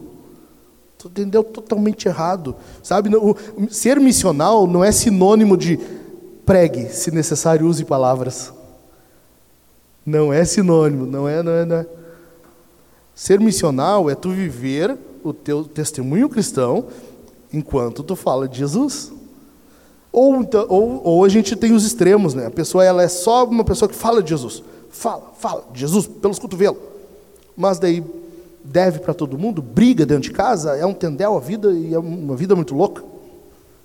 Tu entendeu totalmente errado. Sabe, o, ser missional não é sinônimo de pregue, se necessário use palavras. Não é sinônimo, não é, não é, não é. Ser missional é tu viver o teu testemunho cristão enquanto tu fala de Jesus. Ou, então, ou, ou a gente tem os extremos, né? A pessoa ela é só uma pessoa que fala de Jesus. Fala, fala de Jesus pelos cotovelos. Mas daí deve para todo mundo, briga dentro de casa, é um tendel a vida e é uma vida muito louca.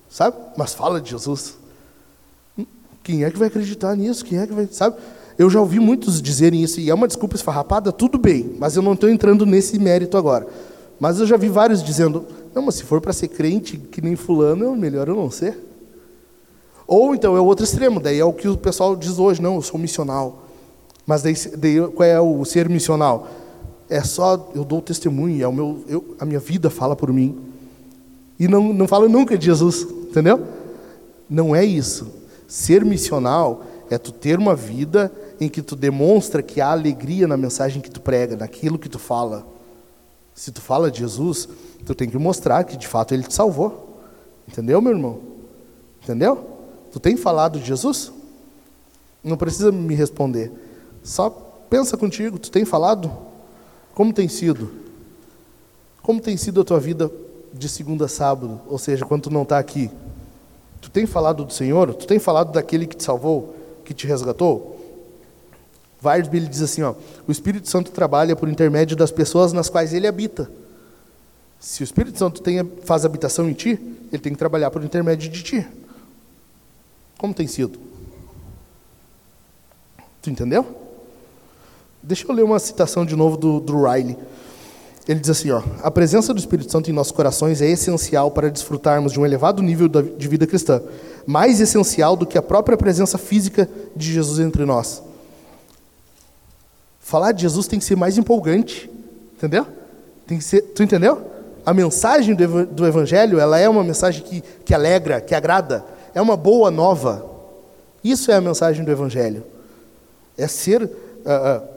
Sabe? Mas fala de Jesus. Quem é que vai acreditar nisso? Quem é que vai, sabe? Eu já ouvi muitos dizerem isso, e é uma desculpa esfarrapada, tudo bem, mas eu não estou entrando nesse mérito agora. Mas eu já vi vários dizendo: não, mas se for para ser crente que nem Fulano, é melhor eu não ser. Ou então é o outro extremo, daí é o que o pessoal diz hoje: não, eu sou missional. Mas daí, daí qual é o ser missional? É só eu dou testemunho, é o meu, eu, a minha vida fala por mim. E não, não fala nunca de Jesus, entendeu? Não é isso. Ser missional é tu ter uma vida em que tu demonstra que há alegria na mensagem que tu prega, naquilo que tu fala. Se tu fala de Jesus, tu tem que mostrar que de fato ele te salvou. Entendeu, meu irmão? Entendeu? Tu tem falado de Jesus? Não precisa me responder. Só pensa contigo, tu tem falado? Como tem sido? Como tem sido a tua vida de segunda a sábado? Ou seja, quando tu não está aqui? Tu tem falado do Senhor? Tu tem falado daquele que te salvou? que te resgatou? Weisby ele diz assim, ó, o Espírito Santo trabalha por intermédio das pessoas nas quais ele habita. Se o Espírito Santo tem, faz habitação em ti, ele tem que trabalhar por intermédio de ti. Como tem sido? Tu entendeu? Deixa eu ler uma citação de novo do, do Riley. Ele diz assim: ó, a presença do Espírito Santo em nossos corações é essencial para desfrutarmos de um elevado nível de vida cristã, mais essencial do que a própria presença física de Jesus entre nós. Falar de Jesus tem que ser mais empolgante, entendeu? Tem que ser, tu entendeu? A mensagem do, do Evangelho, ela é uma mensagem que, que alegra, que agrada, é uma boa nova. Isso é a mensagem do Evangelho. É ser uh, uh,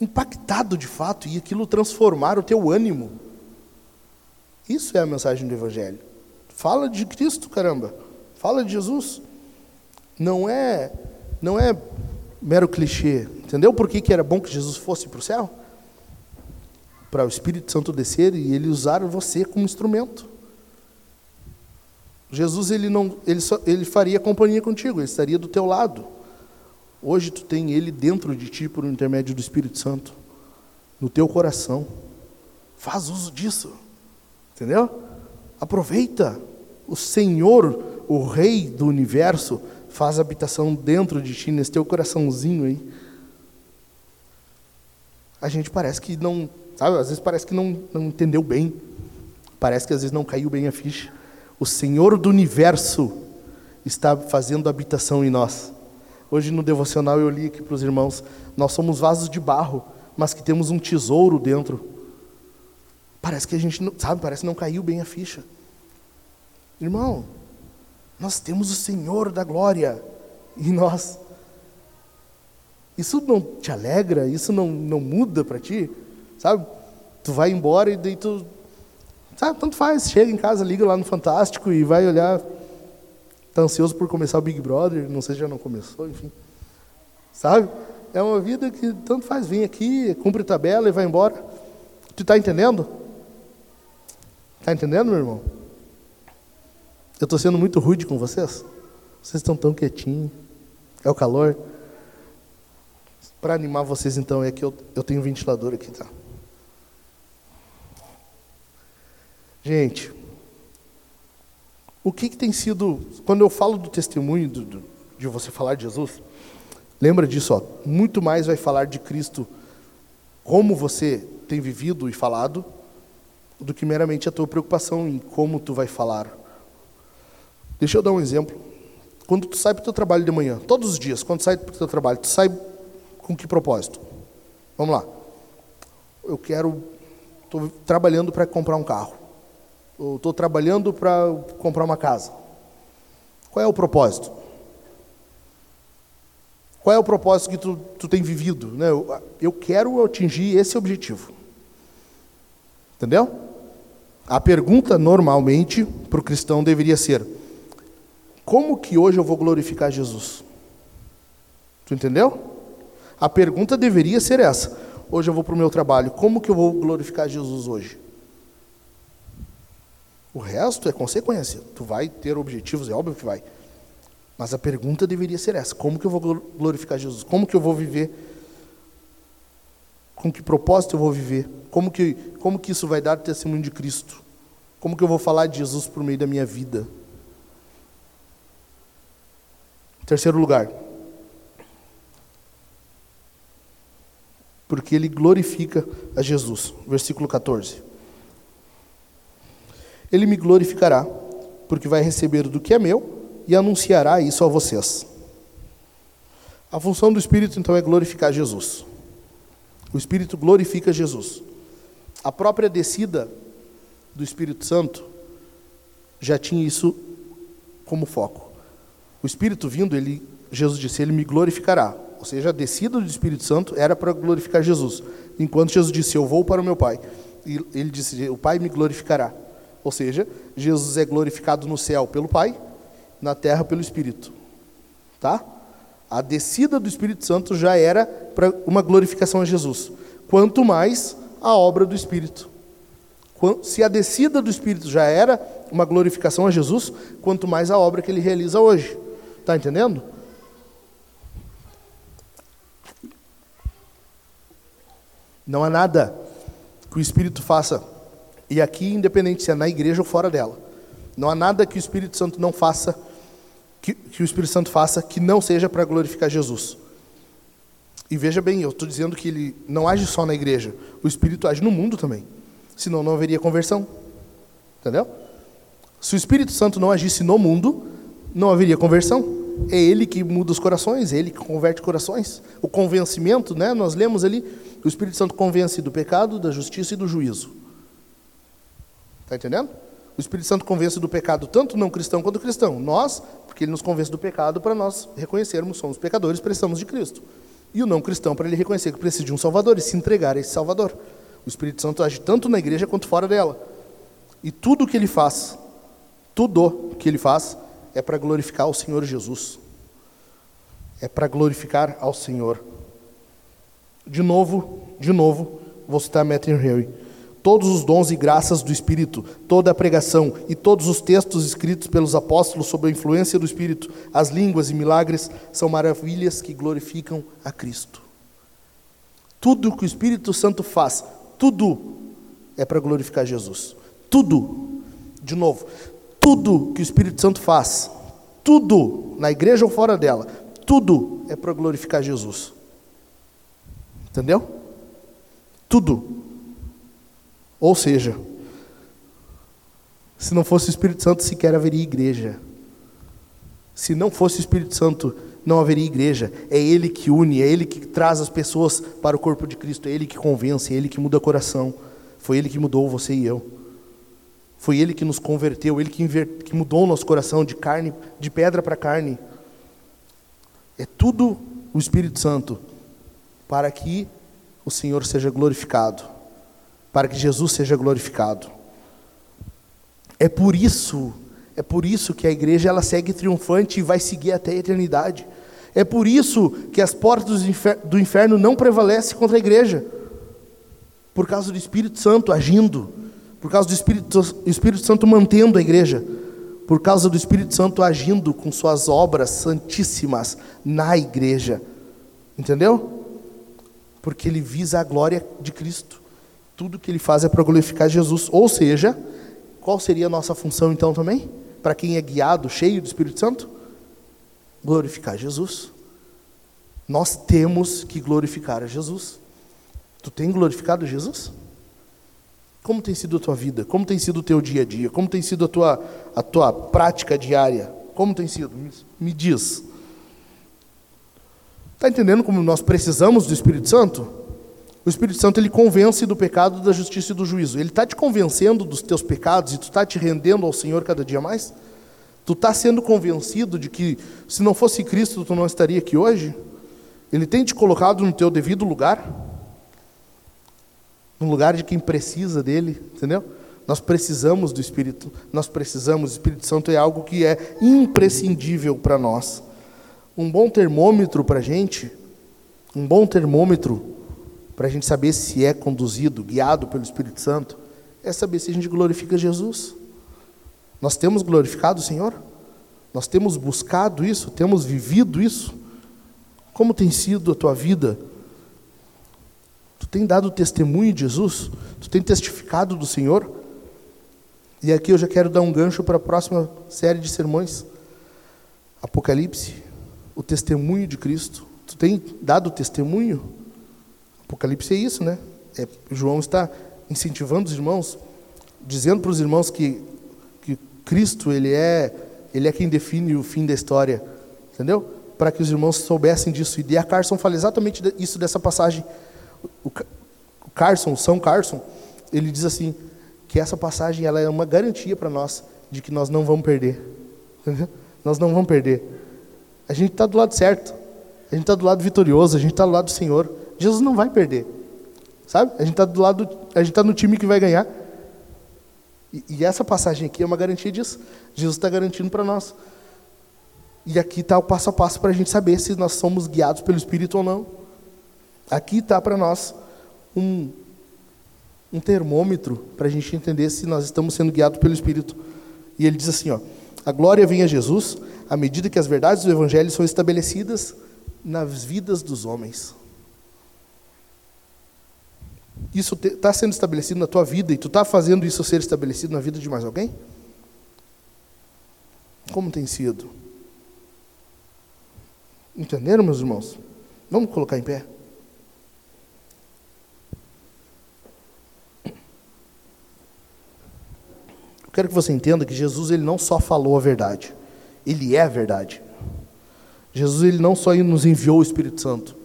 impactado de fato e aquilo transformar o teu ânimo. Isso é a mensagem do Evangelho. Fala de Cristo, caramba. Fala de Jesus. Não é, não é mero clichê. Entendeu por que, que era bom que Jesus fosse para o céu? Para o Espírito Santo descer e ele usar você como instrumento. Jesus ele não, ele, só, ele faria companhia contigo, ele estaria do teu lado. Hoje tu tem ele dentro de ti por intermédio do Espírito Santo, no teu coração. Faz uso disso. Entendeu? Aproveita. O Senhor, o Rei do universo, faz habitação dentro de ti, nesse teu coraçãozinho aí. A gente parece que não, sabe, às vezes parece que não, não entendeu bem. Parece que às vezes não caiu bem a ficha. O Senhor do universo está fazendo habitação em nós. Hoje no devocional eu li aqui para os irmãos: nós somos vasos de barro, mas que temos um tesouro dentro. Parece que a gente não, sabe, parece que não caiu bem a ficha. Irmão, nós temos o Senhor da glória em nós. Isso não te alegra? Isso não, não muda para ti? Sabe? Tu vai embora e daí tu. Sabe, tanto faz. Chega em casa, liga lá no Fantástico e vai olhar Está ansioso por começar o Big Brother, não sei se já não começou, enfim. Sabe? É uma vida que tanto faz, vem aqui, cumpre tabela e vai embora. Tu está entendendo? Está entendendo, meu irmão? Eu estou sendo muito rude com vocês? Vocês estão tão quietinhos. É o calor? Para animar vocês, então, é que eu, eu tenho um ventilador aqui, tá? Gente, o que, que tem sido, quando eu falo do testemunho do, do, de você falar de Jesus, lembra disso, ó, muito mais vai falar de Cristo, como você tem vivido e falado, do que meramente a tua preocupação em como tu vai falar. Deixa eu dar um exemplo. Quando tu sai para o teu trabalho de manhã, todos os dias, quando tu sai para o teu trabalho, tu sai com que propósito? Vamos lá. Eu quero, estou trabalhando para comprar um carro estou trabalhando para comprar uma casa. Qual é o propósito? Qual é o propósito que tu, tu tem vivido? Né? Eu, eu quero atingir esse objetivo. Entendeu? A pergunta normalmente para o cristão deveria ser: como que hoje eu vou glorificar Jesus? Tu entendeu? A pergunta deveria ser essa. Hoje eu vou para o meu trabalho, como que eu vou glorificar Jesus hoje? O resto é consequência. Tu vai ter objetivos, é óbvio que vai. Mas a pergunta deveria ser essa: como que eu vou glorificar Jesus? Como que eu vou viver? Com que propósito eu vou viver? Como que, como que isso vai dar testemunho de Cristo? Como que eu vou falar de Jesus por meio da minha vida? Terceiro lugar, porque ele glorifica a Jesus. Versículo 14. Ele me glorificará, porque vai receber do que é meu e anunciará isso a vocês. A função do Espírito, então, é glorificar Jesus. O Espírito glorifica Jesus. A própria descida do Espírito Santo já tinha isso como foco. O Espírito vindo, ele, Jesus disse, ele me glorificará. Ou seja, a descida do Espírito Santo era para glorificar Jesus. Enquanto Jesus disse, eu vou para o meu Pai. E ele disse, o Pai me glorificará. Ou seja, Jesus é glorificado no céu pelo Pai, na terra pelo Espírito. Tá? A descida do Espírito Santo já era para uma glorificação a Jesus. Quanto mais a obra do Espírito. Se a descida do Espírito já era uma glorificação a Jesus, quanto mais a obra que ele realiza hoje. Está entendendo? Não há nada que o Espírito faça, e aqui, independente se é na igreja ou fora dela, não há nada que o Espírito Santo não faça, que, que o Espírito Santo faça que não seja para glorificar Jesus. E veja bem, eu estou dizendo que ele não age só na igreja, o Espírito age no mundo também. Senão não haveria conversão. Entendeu? Se o Espírito Santo não agisse no mundo, não haveria conversão. É ele que muda os corações, é ele que converte corações. O convencimento, né? Nós lemos ali, o Espírito Santo convence do pecado, da justiça e do juízo. Está entendendo? O Espírito Santo convence do pecado tanto não cristão quanto cristão. Nós, porque ele nos convence do pecado para nós reconhecermos somos pecadores, precisamos de Cristo. E o não cristão para ele reconhecer que precisa de um Salvador e se entregar a esse Salvador. O Espírito Santo age tanto na igreja quanto fora dela. E tudo o que ele faz, tudo que ele faz, é para glorificar o Senhor Jesus. É para glorificar ao Senhor. De novo, de novo, vou citar Matthew Henry. Todos os dons e graças do Espírito, toda a pregação e todos os textos escritos pelos apóstolos sob a influência do Espírito, as línguas e milagres, são maravilhas que glorificam a Cristo. Tudo que o Espírito Santo faz, tudo é para glorificar Jesus. Tudo. De novo, tudo que o Espírito Santo faz, tudo, na igreja ou fora dela, tudo é para glorificar Jesus. Entendeu? Tudo. Ou seja, se não fosse o Espírito Santo, sequer haveria igreja. Se não fosse o Espírito Santo, não haveria igreja. É Ele que une, é Ele que traz as pessoas para o corpo de Cristo, é Ele que convence, é Ele que muda o coração. Foi Ele que mudou você e eu. Foi Ele que nos converteu, Ele que, que mudou o nosso coração de carne, de pedra para carne. É tudo o Espírito Santo para que o Senhor seja glorificado, para que Jesus seja glorificado. É por isso, é por isso que a igreja ela segue triunfante e vai seguir até a eternidade. É por isso que as portas do inferno não prevalecem contra a igreja, por causa do Espírito Santo agindo por causa do Espírito, Espírito Santo mantendo a igreja, por causa do Espírito Santo agindo com suas obras santíssimas na igreja. Entendeu? Porque ele visa a glória de Cristo. Tudo que ele faz é para glorificar Jesus. Ou seja, qual seria a nossa função então também? Para quem é guiado, cheio do Espírito Santo? Glorificar Jesus. Nós temos que glorificar a Jesus. Tu tem glorificado Jesus? Como tem sido a tua vida? Como tem sido o teu dia a dia? Como tem sido a tua, a tua prática diária? Como tem sido? Me diz. Está entendendo como nós precisamos do Espírito Santo? O Espírito Santo ele convence do pecado, da justiça e do juízo. Ele está te convencendo dos teus pecados e tu está te rendendo ao Senhor cada dia mais? Tu está sendo convencido de que se não fosse Cristo tu não estaria aqui hoje? Ele tem te colocado no teu devido lugar? no lugar de quem precisa dele, entendeu? Nós precisamos do Espírito, nós precisamos, o Espírito Santo é algo que é imprescindível para nós. Um bom termômetro para a gente, um bom termômetro para a gente saber se é conduzido, guiado pelo Espírito Santo, é saber se a gente glorifica Jesus. Nós temos glorificado o Senhor? Nós temos buscado isso? Temos vivido isso? Como tem sido a tua vida? Tu tem dado testemunho de Jesus? Tu tem testificado do Senhor? E aqui eu já quero dar um gancho para a próxima série de sermões. Apocalipse, o testemunho de Cristo. Tu tem dado testemunho? Apocalipse é isso, né? É, João está incentivando os irmãos, dizendo para os irmãos que, que Cristo ele é, ele é quem define o fim da história, entendeu? Para que os irmãos soubessem disso. E D.A. Carson fala exatamente isso dessa passagem. O, o Carson, São Carson, ele diz assim: que essa passagem ela é uma garantia para nós de que nós não vamos perder. nós não vamos perder. A gente está do lado certo. A gente está do lado vitorioso. A gente está do lado do Senhor. Jesus não vai perder. Sabe? A gente está do lado, a gente está no time que vai ganhar. E, e essa passagem aqui é uma garantia disso. Jesus está garantindo para nós. E aqui está o passo a passo para a gente saber se nós somos guiados pelo Espírito ou não. Aqui está para nós um, um termômetro para a gente entender se nós estamos sendo guiados pelo Espírito. E ele diz assim: ó, a glória vem a Jesus à medida que as verdades do Evangelho são estabelecidas nas vidas dos homens. Isso está sendo estabelecido na tua vida e tu está fazendo isso ser estabelecido na vida de mais alguém? Como tem sido? Entenderam, meus irmãos? Vamos colocar em pé. quero que você entenda que Jesus ele não só falou a verdade, ele é a verdade. Jesus ele não só nos enviou o Espírito Santo,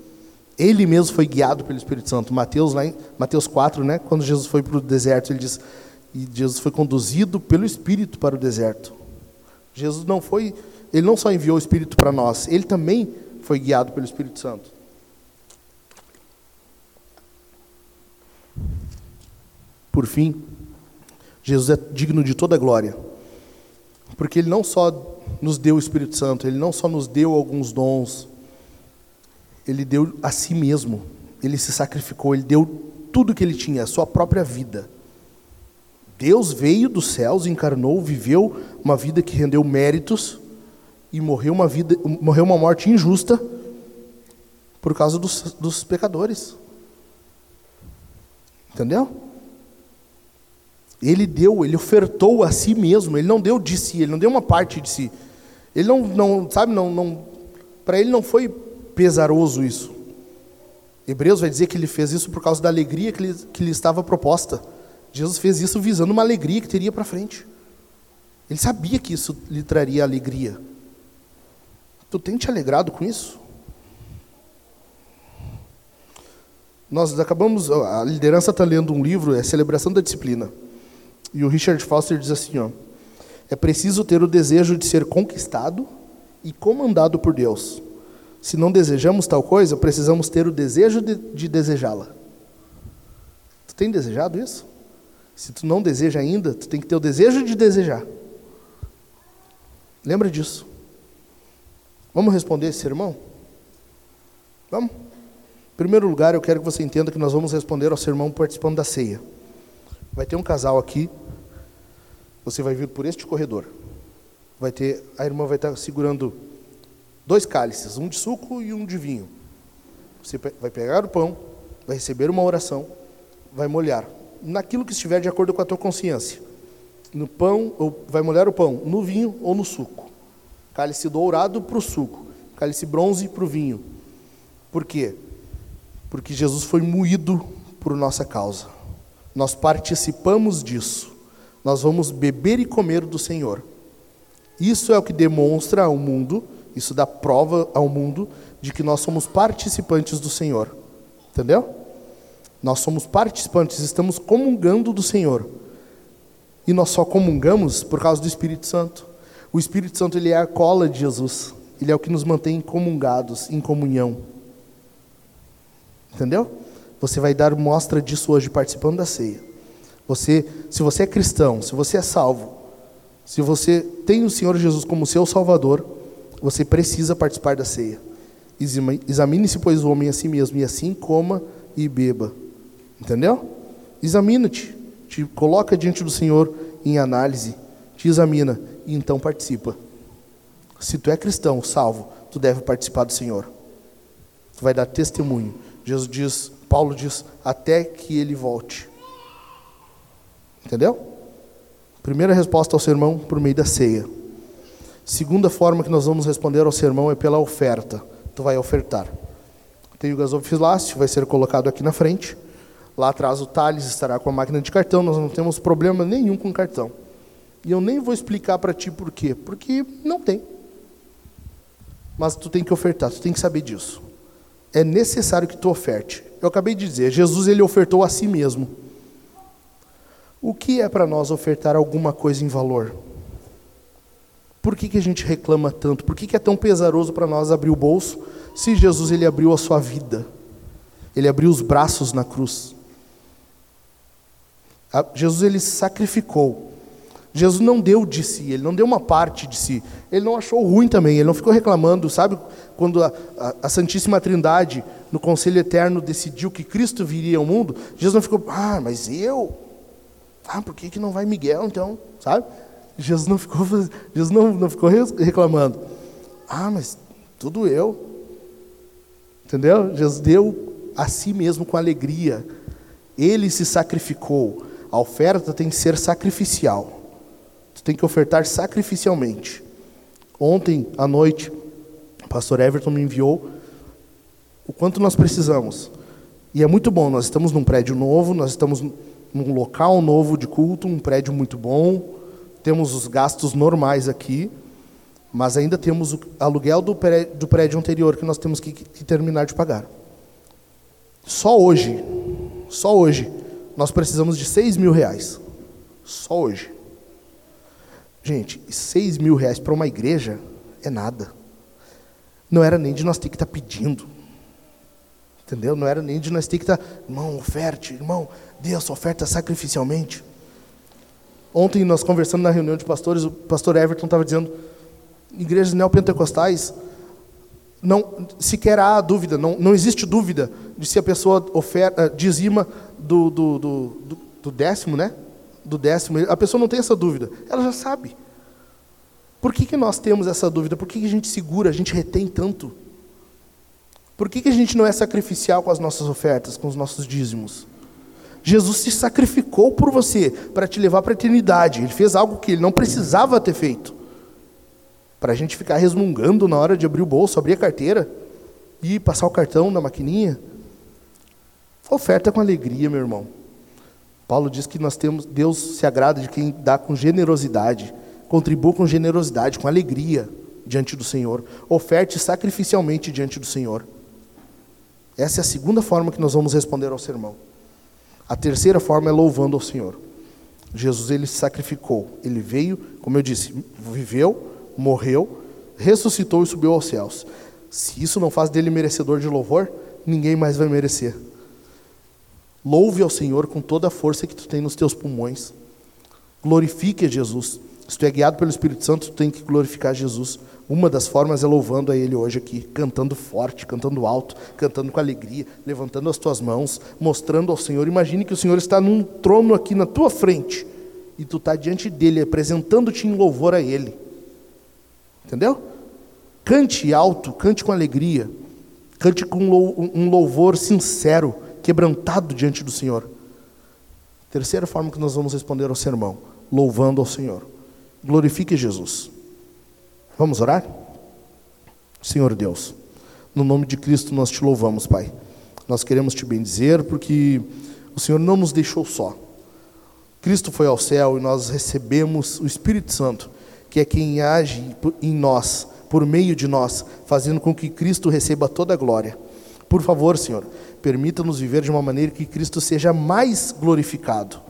ele mesmo foi guiado pelo Espírito Santo. Mateus lá em Mateus 4, né, quando Jesus foi para o deserto, ele diz e Jesus foi conduzido pelo Espírito para o deserto. Jesus não foi, ele não só enviou o Espírito para nós, ele também foi guiado pelo Espírito Santo. Por fim, Jesus é digno de toda glória. Porque Ele não só nos deu o Espírito Santo, Ele não só nos deu alguns dons, Ele deu a si mesmo, Ele se sacrificou, Ele deu tudo que Ele tinha, a sua própria vida. Deus veio dos céus, encarnou, viveu uma vida que rendeu méritos e morreu uma vida, morreu uma morte injusta por causa dos, dos pecadores. Entendeu? Ele deu, ele ofertou a si mesmo, ele não deu de si, ele não deu uma parte de si. Ele não, não sabe, não, não para ele não foi pesaroso isso. Hebreus vai dizer que ele fez isso por causa da alegria que lhe, que lhe estava proposta. Jesus fez isso visando uma alegria que teria para frente. Ele sabia que isso lhe traria alegria. Tu tem te alegrado com isso? Nós acabamos, a liderança está lendo um livro, é Celebração da Disciplina. E o Richard Foster diz assim: ó, é preciso ter o desejo de ser conquistado e comandado por Deus. Se não desejamos tal coisa, precisamos ter o desejo de, de desejá-la. Tu tem desejado isso? Se tu não deseja ainda, tu tem que ter o desejo de desejar. Lembra disso. Vamos responder esse sermão? Vamos? Em primeiro lugar, eu quero que você entenda que nós vamos responder ao sermão participando da ceia. Vai ter um casal aqui. Você vai vir por este corredor. Vai ter, a irmã vai estar segurando dois cálices, um de suco e um de vinho. Você vai pegar o pão, vai receber uma oração, vai molhar naquilo que estiver de acordo com a tua consciência. No pão, ou vai molhar o pão no vinho ou no suco. Cálice dourado para o suco, cálice bronze para o vinho. Por quê? Porque Jesus foi moído por nossa causa. Nós participamos disso. Nós vamos beber e comer do Senhor. Isso é o que demonstra ao mundo, isso dá prova ao mundo de que nós somos participantes do Senhor. Entendeu? Nós somos participantes, estamos comungando do Senhor. E nós só comungamos por causa do Espírito Santo. O Espírito Santo ele é a cola de Jesus. Ele é o que nos mantém comungados, em comunhão. Entendeu? Você vai dar mostra disso hoje participando da ceia. Você, se você é cristão, se você é salvo, se você tem o Senhor Jesus como seu Salvador, você precisa participar da ceia. Examine-se, pois, o homem a si mesmo, e assim coma e beba. Entendeu? Examina-te, te coloca diante do Senhor em análise, te examina e então participa. Se tu é cristão, salvo, tu deve participar do Senhor. Tu vai dar testemunho. Jesus diz, Paulo diz, até que ele volte. Entendeu? Primeira resposta ao sermão por meio da ceia. Segunda forma que nós vamos responder ao sermão é pela oferta. Tu vai ofertar. Tem o gasofilácio, vai ser colocado aqui na frente. Lá atrás o Thales estará com a máquina de cartão, nós não temos problema nenhum com cartão. E eu nem vou explicar para ti por quê, porque não tem. Mas tu tem que ofertar, tu tem que saber disso. É necessário que tu oferte. Eu acabei de dizer, Jesus ele ofertou a si mesmo. O que é para nós ofertar alguma coisa em valor? Por que, que a gente reclama tanto? Por que, que é tão pesaroso para nós abrir o bolso se Jesus ele abriu a sua vida? Ele abriu os braços na cruz. Jesus ele sacrificou. Jesus não deu de si, ele não deu uma parte de si. Ele não achou ruim também, ele não ficou reclamando, sabe? Quando a, a, a Santíssima Trindade, no Conselho Eterno, decidiu que Cristo viria ao mundo, Jesus não ficou, ah, mas eu? Ah, por que, que não vai Miguel então? Sabe? Jesus não ficou, Jesus não, não ficou reclamando. Ah, mas tudo eu. Entendeu? Jesus deu a si mesmo com alegria. Ele se sacrificou. A oferta tem que ser sacrificial. Tu tem que ofertar sacrificialmente. Ontem à noite, o pastor Everton me enviou o quanto nós precisamos. E é muito bom, nós estamos num prédio novo, nós estamos num local novo de culto, um prédio muito bom, temos os gastos normais aqui, mas ainda temos o aluguel do prédio, do prédio anterior que nós temos que, que terminar de pagar. Só hoje, só hoje, nós precisamos de 6 mil reais. Só hoje. Gente, 6 mil reais para uma igreja é nada. Não era nem de nós ter que estar tá pedindo. Entendeu? Não era nem de nós ter que estar, tá, irmão, oferte, irmão, dê a sua oferta sacrificialmente. Ontem nós conversando na reunião de pastores, o pastor Everton estava dizendo, igrejas neopentecostais, não, sequer há dúvida, não, não existe dúvida de se a pessoa oferta, eh, dizima do, do, do, do, do décimo, né? Do décimo, a pessoa não tem essa dúvida, ela já sabe. Por que, que nós temos essa dúvida? Por que, que a gente segura, a gente retém tanto? Por que, que a gente não é sacrificial com as nossas ofertas, com os nossos dízimos? Jesus se sacrificou por você para te levar para a eternidade. Ele fez algo que ele não precisava ter feito. Para a gente ficar resmungando na hora de abrir o bolso, abrir a carteira e passar o cartão na maquininha. Oferta com alegria, meu irmão. Paulo diz que nós temos, Deus se agrada de quem dá com generosidade, contribua com generosidade, com alegria diante do Senhor. Oferte sacrificialmente diante do Senhor. Essa é a segunda forma que nós vamos responder ao sermão. A terceira forma é louvando ao Senhor. Jesus ele se sacrificou, ele veio, como eu disse, viveu, morreu, ressuscitou e subiu aos céus. Se isso não faz dele merecedor de louvor, ninguém mais vai merecer. Louve ao Senhor com toda a força que tu tem nos teus pulmões. Glorifique a Jesus. Se tu é guiado pelo Espírito Santo, tu tem que glorificar Jesus. Uma das formas é louvando a Ele hoje aqui, cantando forte, cantando alto, cantando com alegria, levantando as tuas mãos, mostrando ao Senhor. Imagine que o Senhor está num trono aqui na tua frente e tu está diante dele, apresentando-te em louvor a Ele. Entendeu? Cante alto, cante com alegria, cante com um louvor sincero, quebrantado diante do Senhor. Terceira forma que nós vamos responder ao sermão: louvando ao Senhor. Glorifique Jesus. Vamos orar? Senhor Deus, no nome de Cristo nós te louvamos, Pai. Nós queremos te bendizer porque o Senhor não nos deixou só. Cristo foi ao céu e nós recebemos o Espírito Santo que é quem age em nós, por meio de nós, fazendo com que Cristo receba toda a glória. Por favor, Senhor, permita-nos viver de uma maneira que Cristo seja mais glorificado.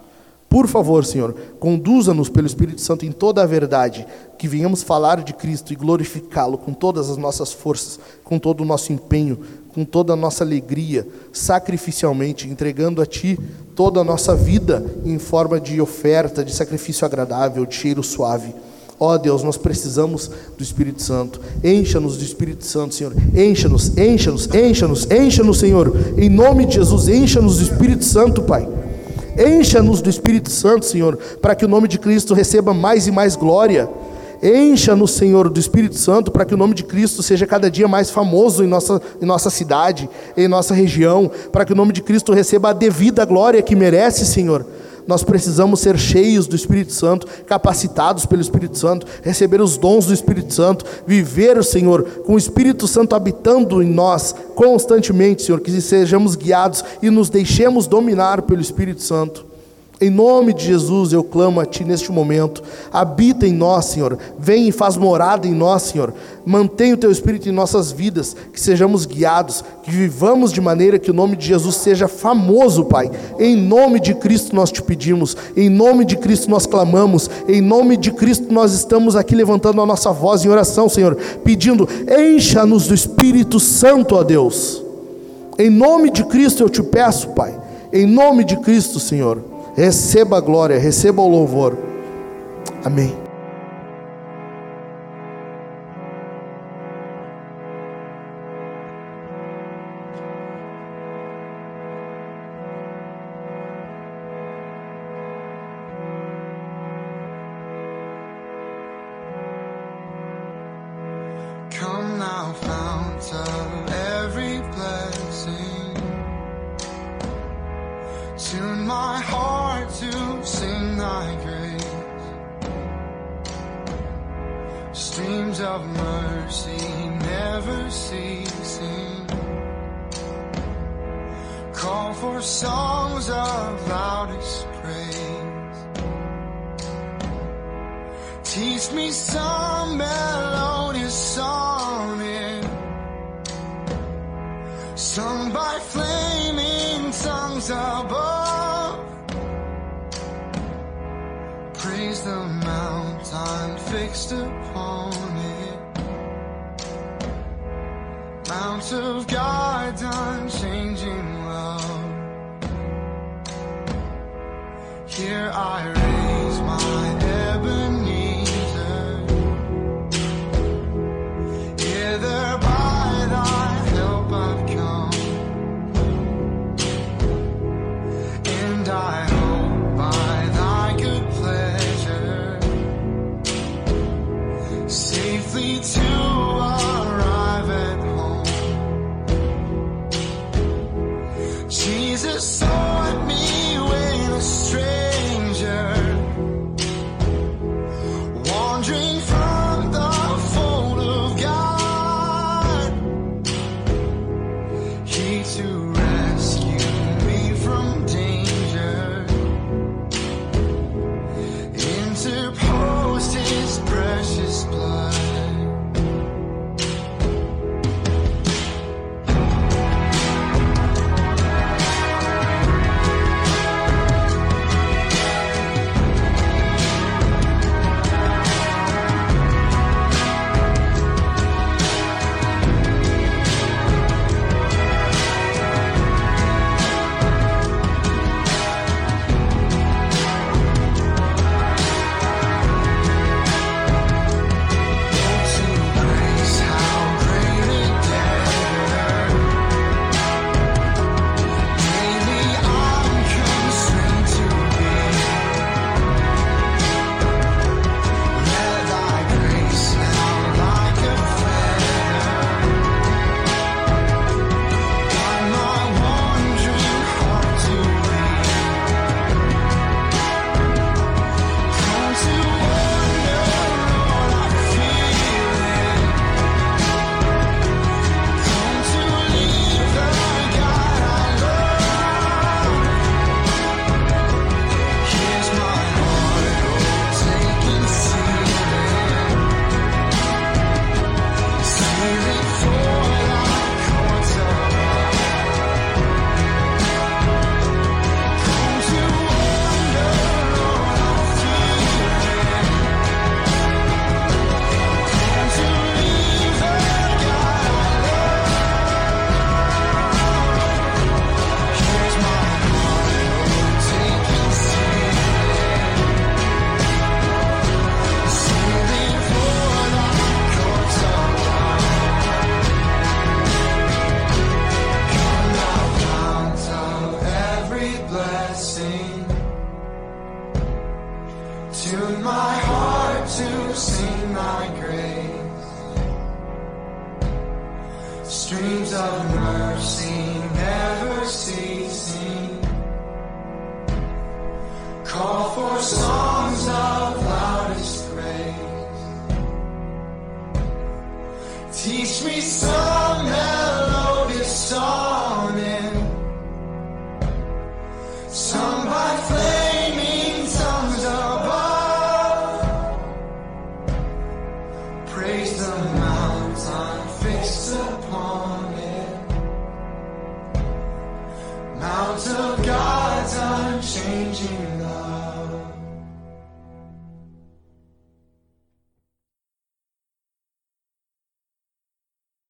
Por favor, Senhor, conduza-nos pelo Espírito Santo em toda a verdade, que venhamos falar de Cristo e glorificá-lo com todas as nossas forças, com todo o nosso empenho, com toda a nossa alegria, sacrificialmente, entregando a Ti toda a nossa vida em forma de oferta, de sacrifício agradável, de cheiro suave. Ó oh, Deus, nós precisamos do Espírito Santo. Encha-nos do Espírito Santo, Senhor. Encha-nos, encha-nos, encha-nos, encha-nos, Senhor. Em nome de Jesus, encha-nos do Espírito Santo, Pai. Encha-nos do Espírito Santo, Senhor, para que o nome de Cristo receba mais e mais glória. Encha-nos, Senhor, do Espírito Santo, para que o nome de Cristo seja cada dia mais famoso em nossa, em nossa cidade, em nossa região, para que o nome de Cristo receba a devida glória que merece, Senhor. Nós precisamos ser cheios do Espírito Santo, capacitados pelo Espírito Santo, receber os dons do Espírito Santo, viver, Senhor, com o Espírito Santo habitando em nós constantemente, Senhor, que sejamos guiados e nos deixemos dominar pelo Espírito Santo. Em nome de Jesus eu clamo a Ti neste momento. Habita em nós, Senhor. Vem e faz morada em nós, Senhor. Mantém o Teu Espírito em nossas vidas, que sejamos guiados, que vivamos de maneira que o nome de Jesus seja famoso, Pai. Em nome de Cristo nós te pedimos, em nome de Cristo nós clamamos, em nome de Cristo nós estamos aqui levantando a nossa voz em oração, Senhor, pedindo: encha-nos do Espírito Santo, ó Deus. Em nome de Cristo eu te peço, Pai. Em nome de Cristo, Senhor. Receba a glória, receba o louvor. Amém. loudest praise. Teach me some melodious sonnet, sung by flaming tongues above. Praise the mountain fixed upon it, Mount of God, I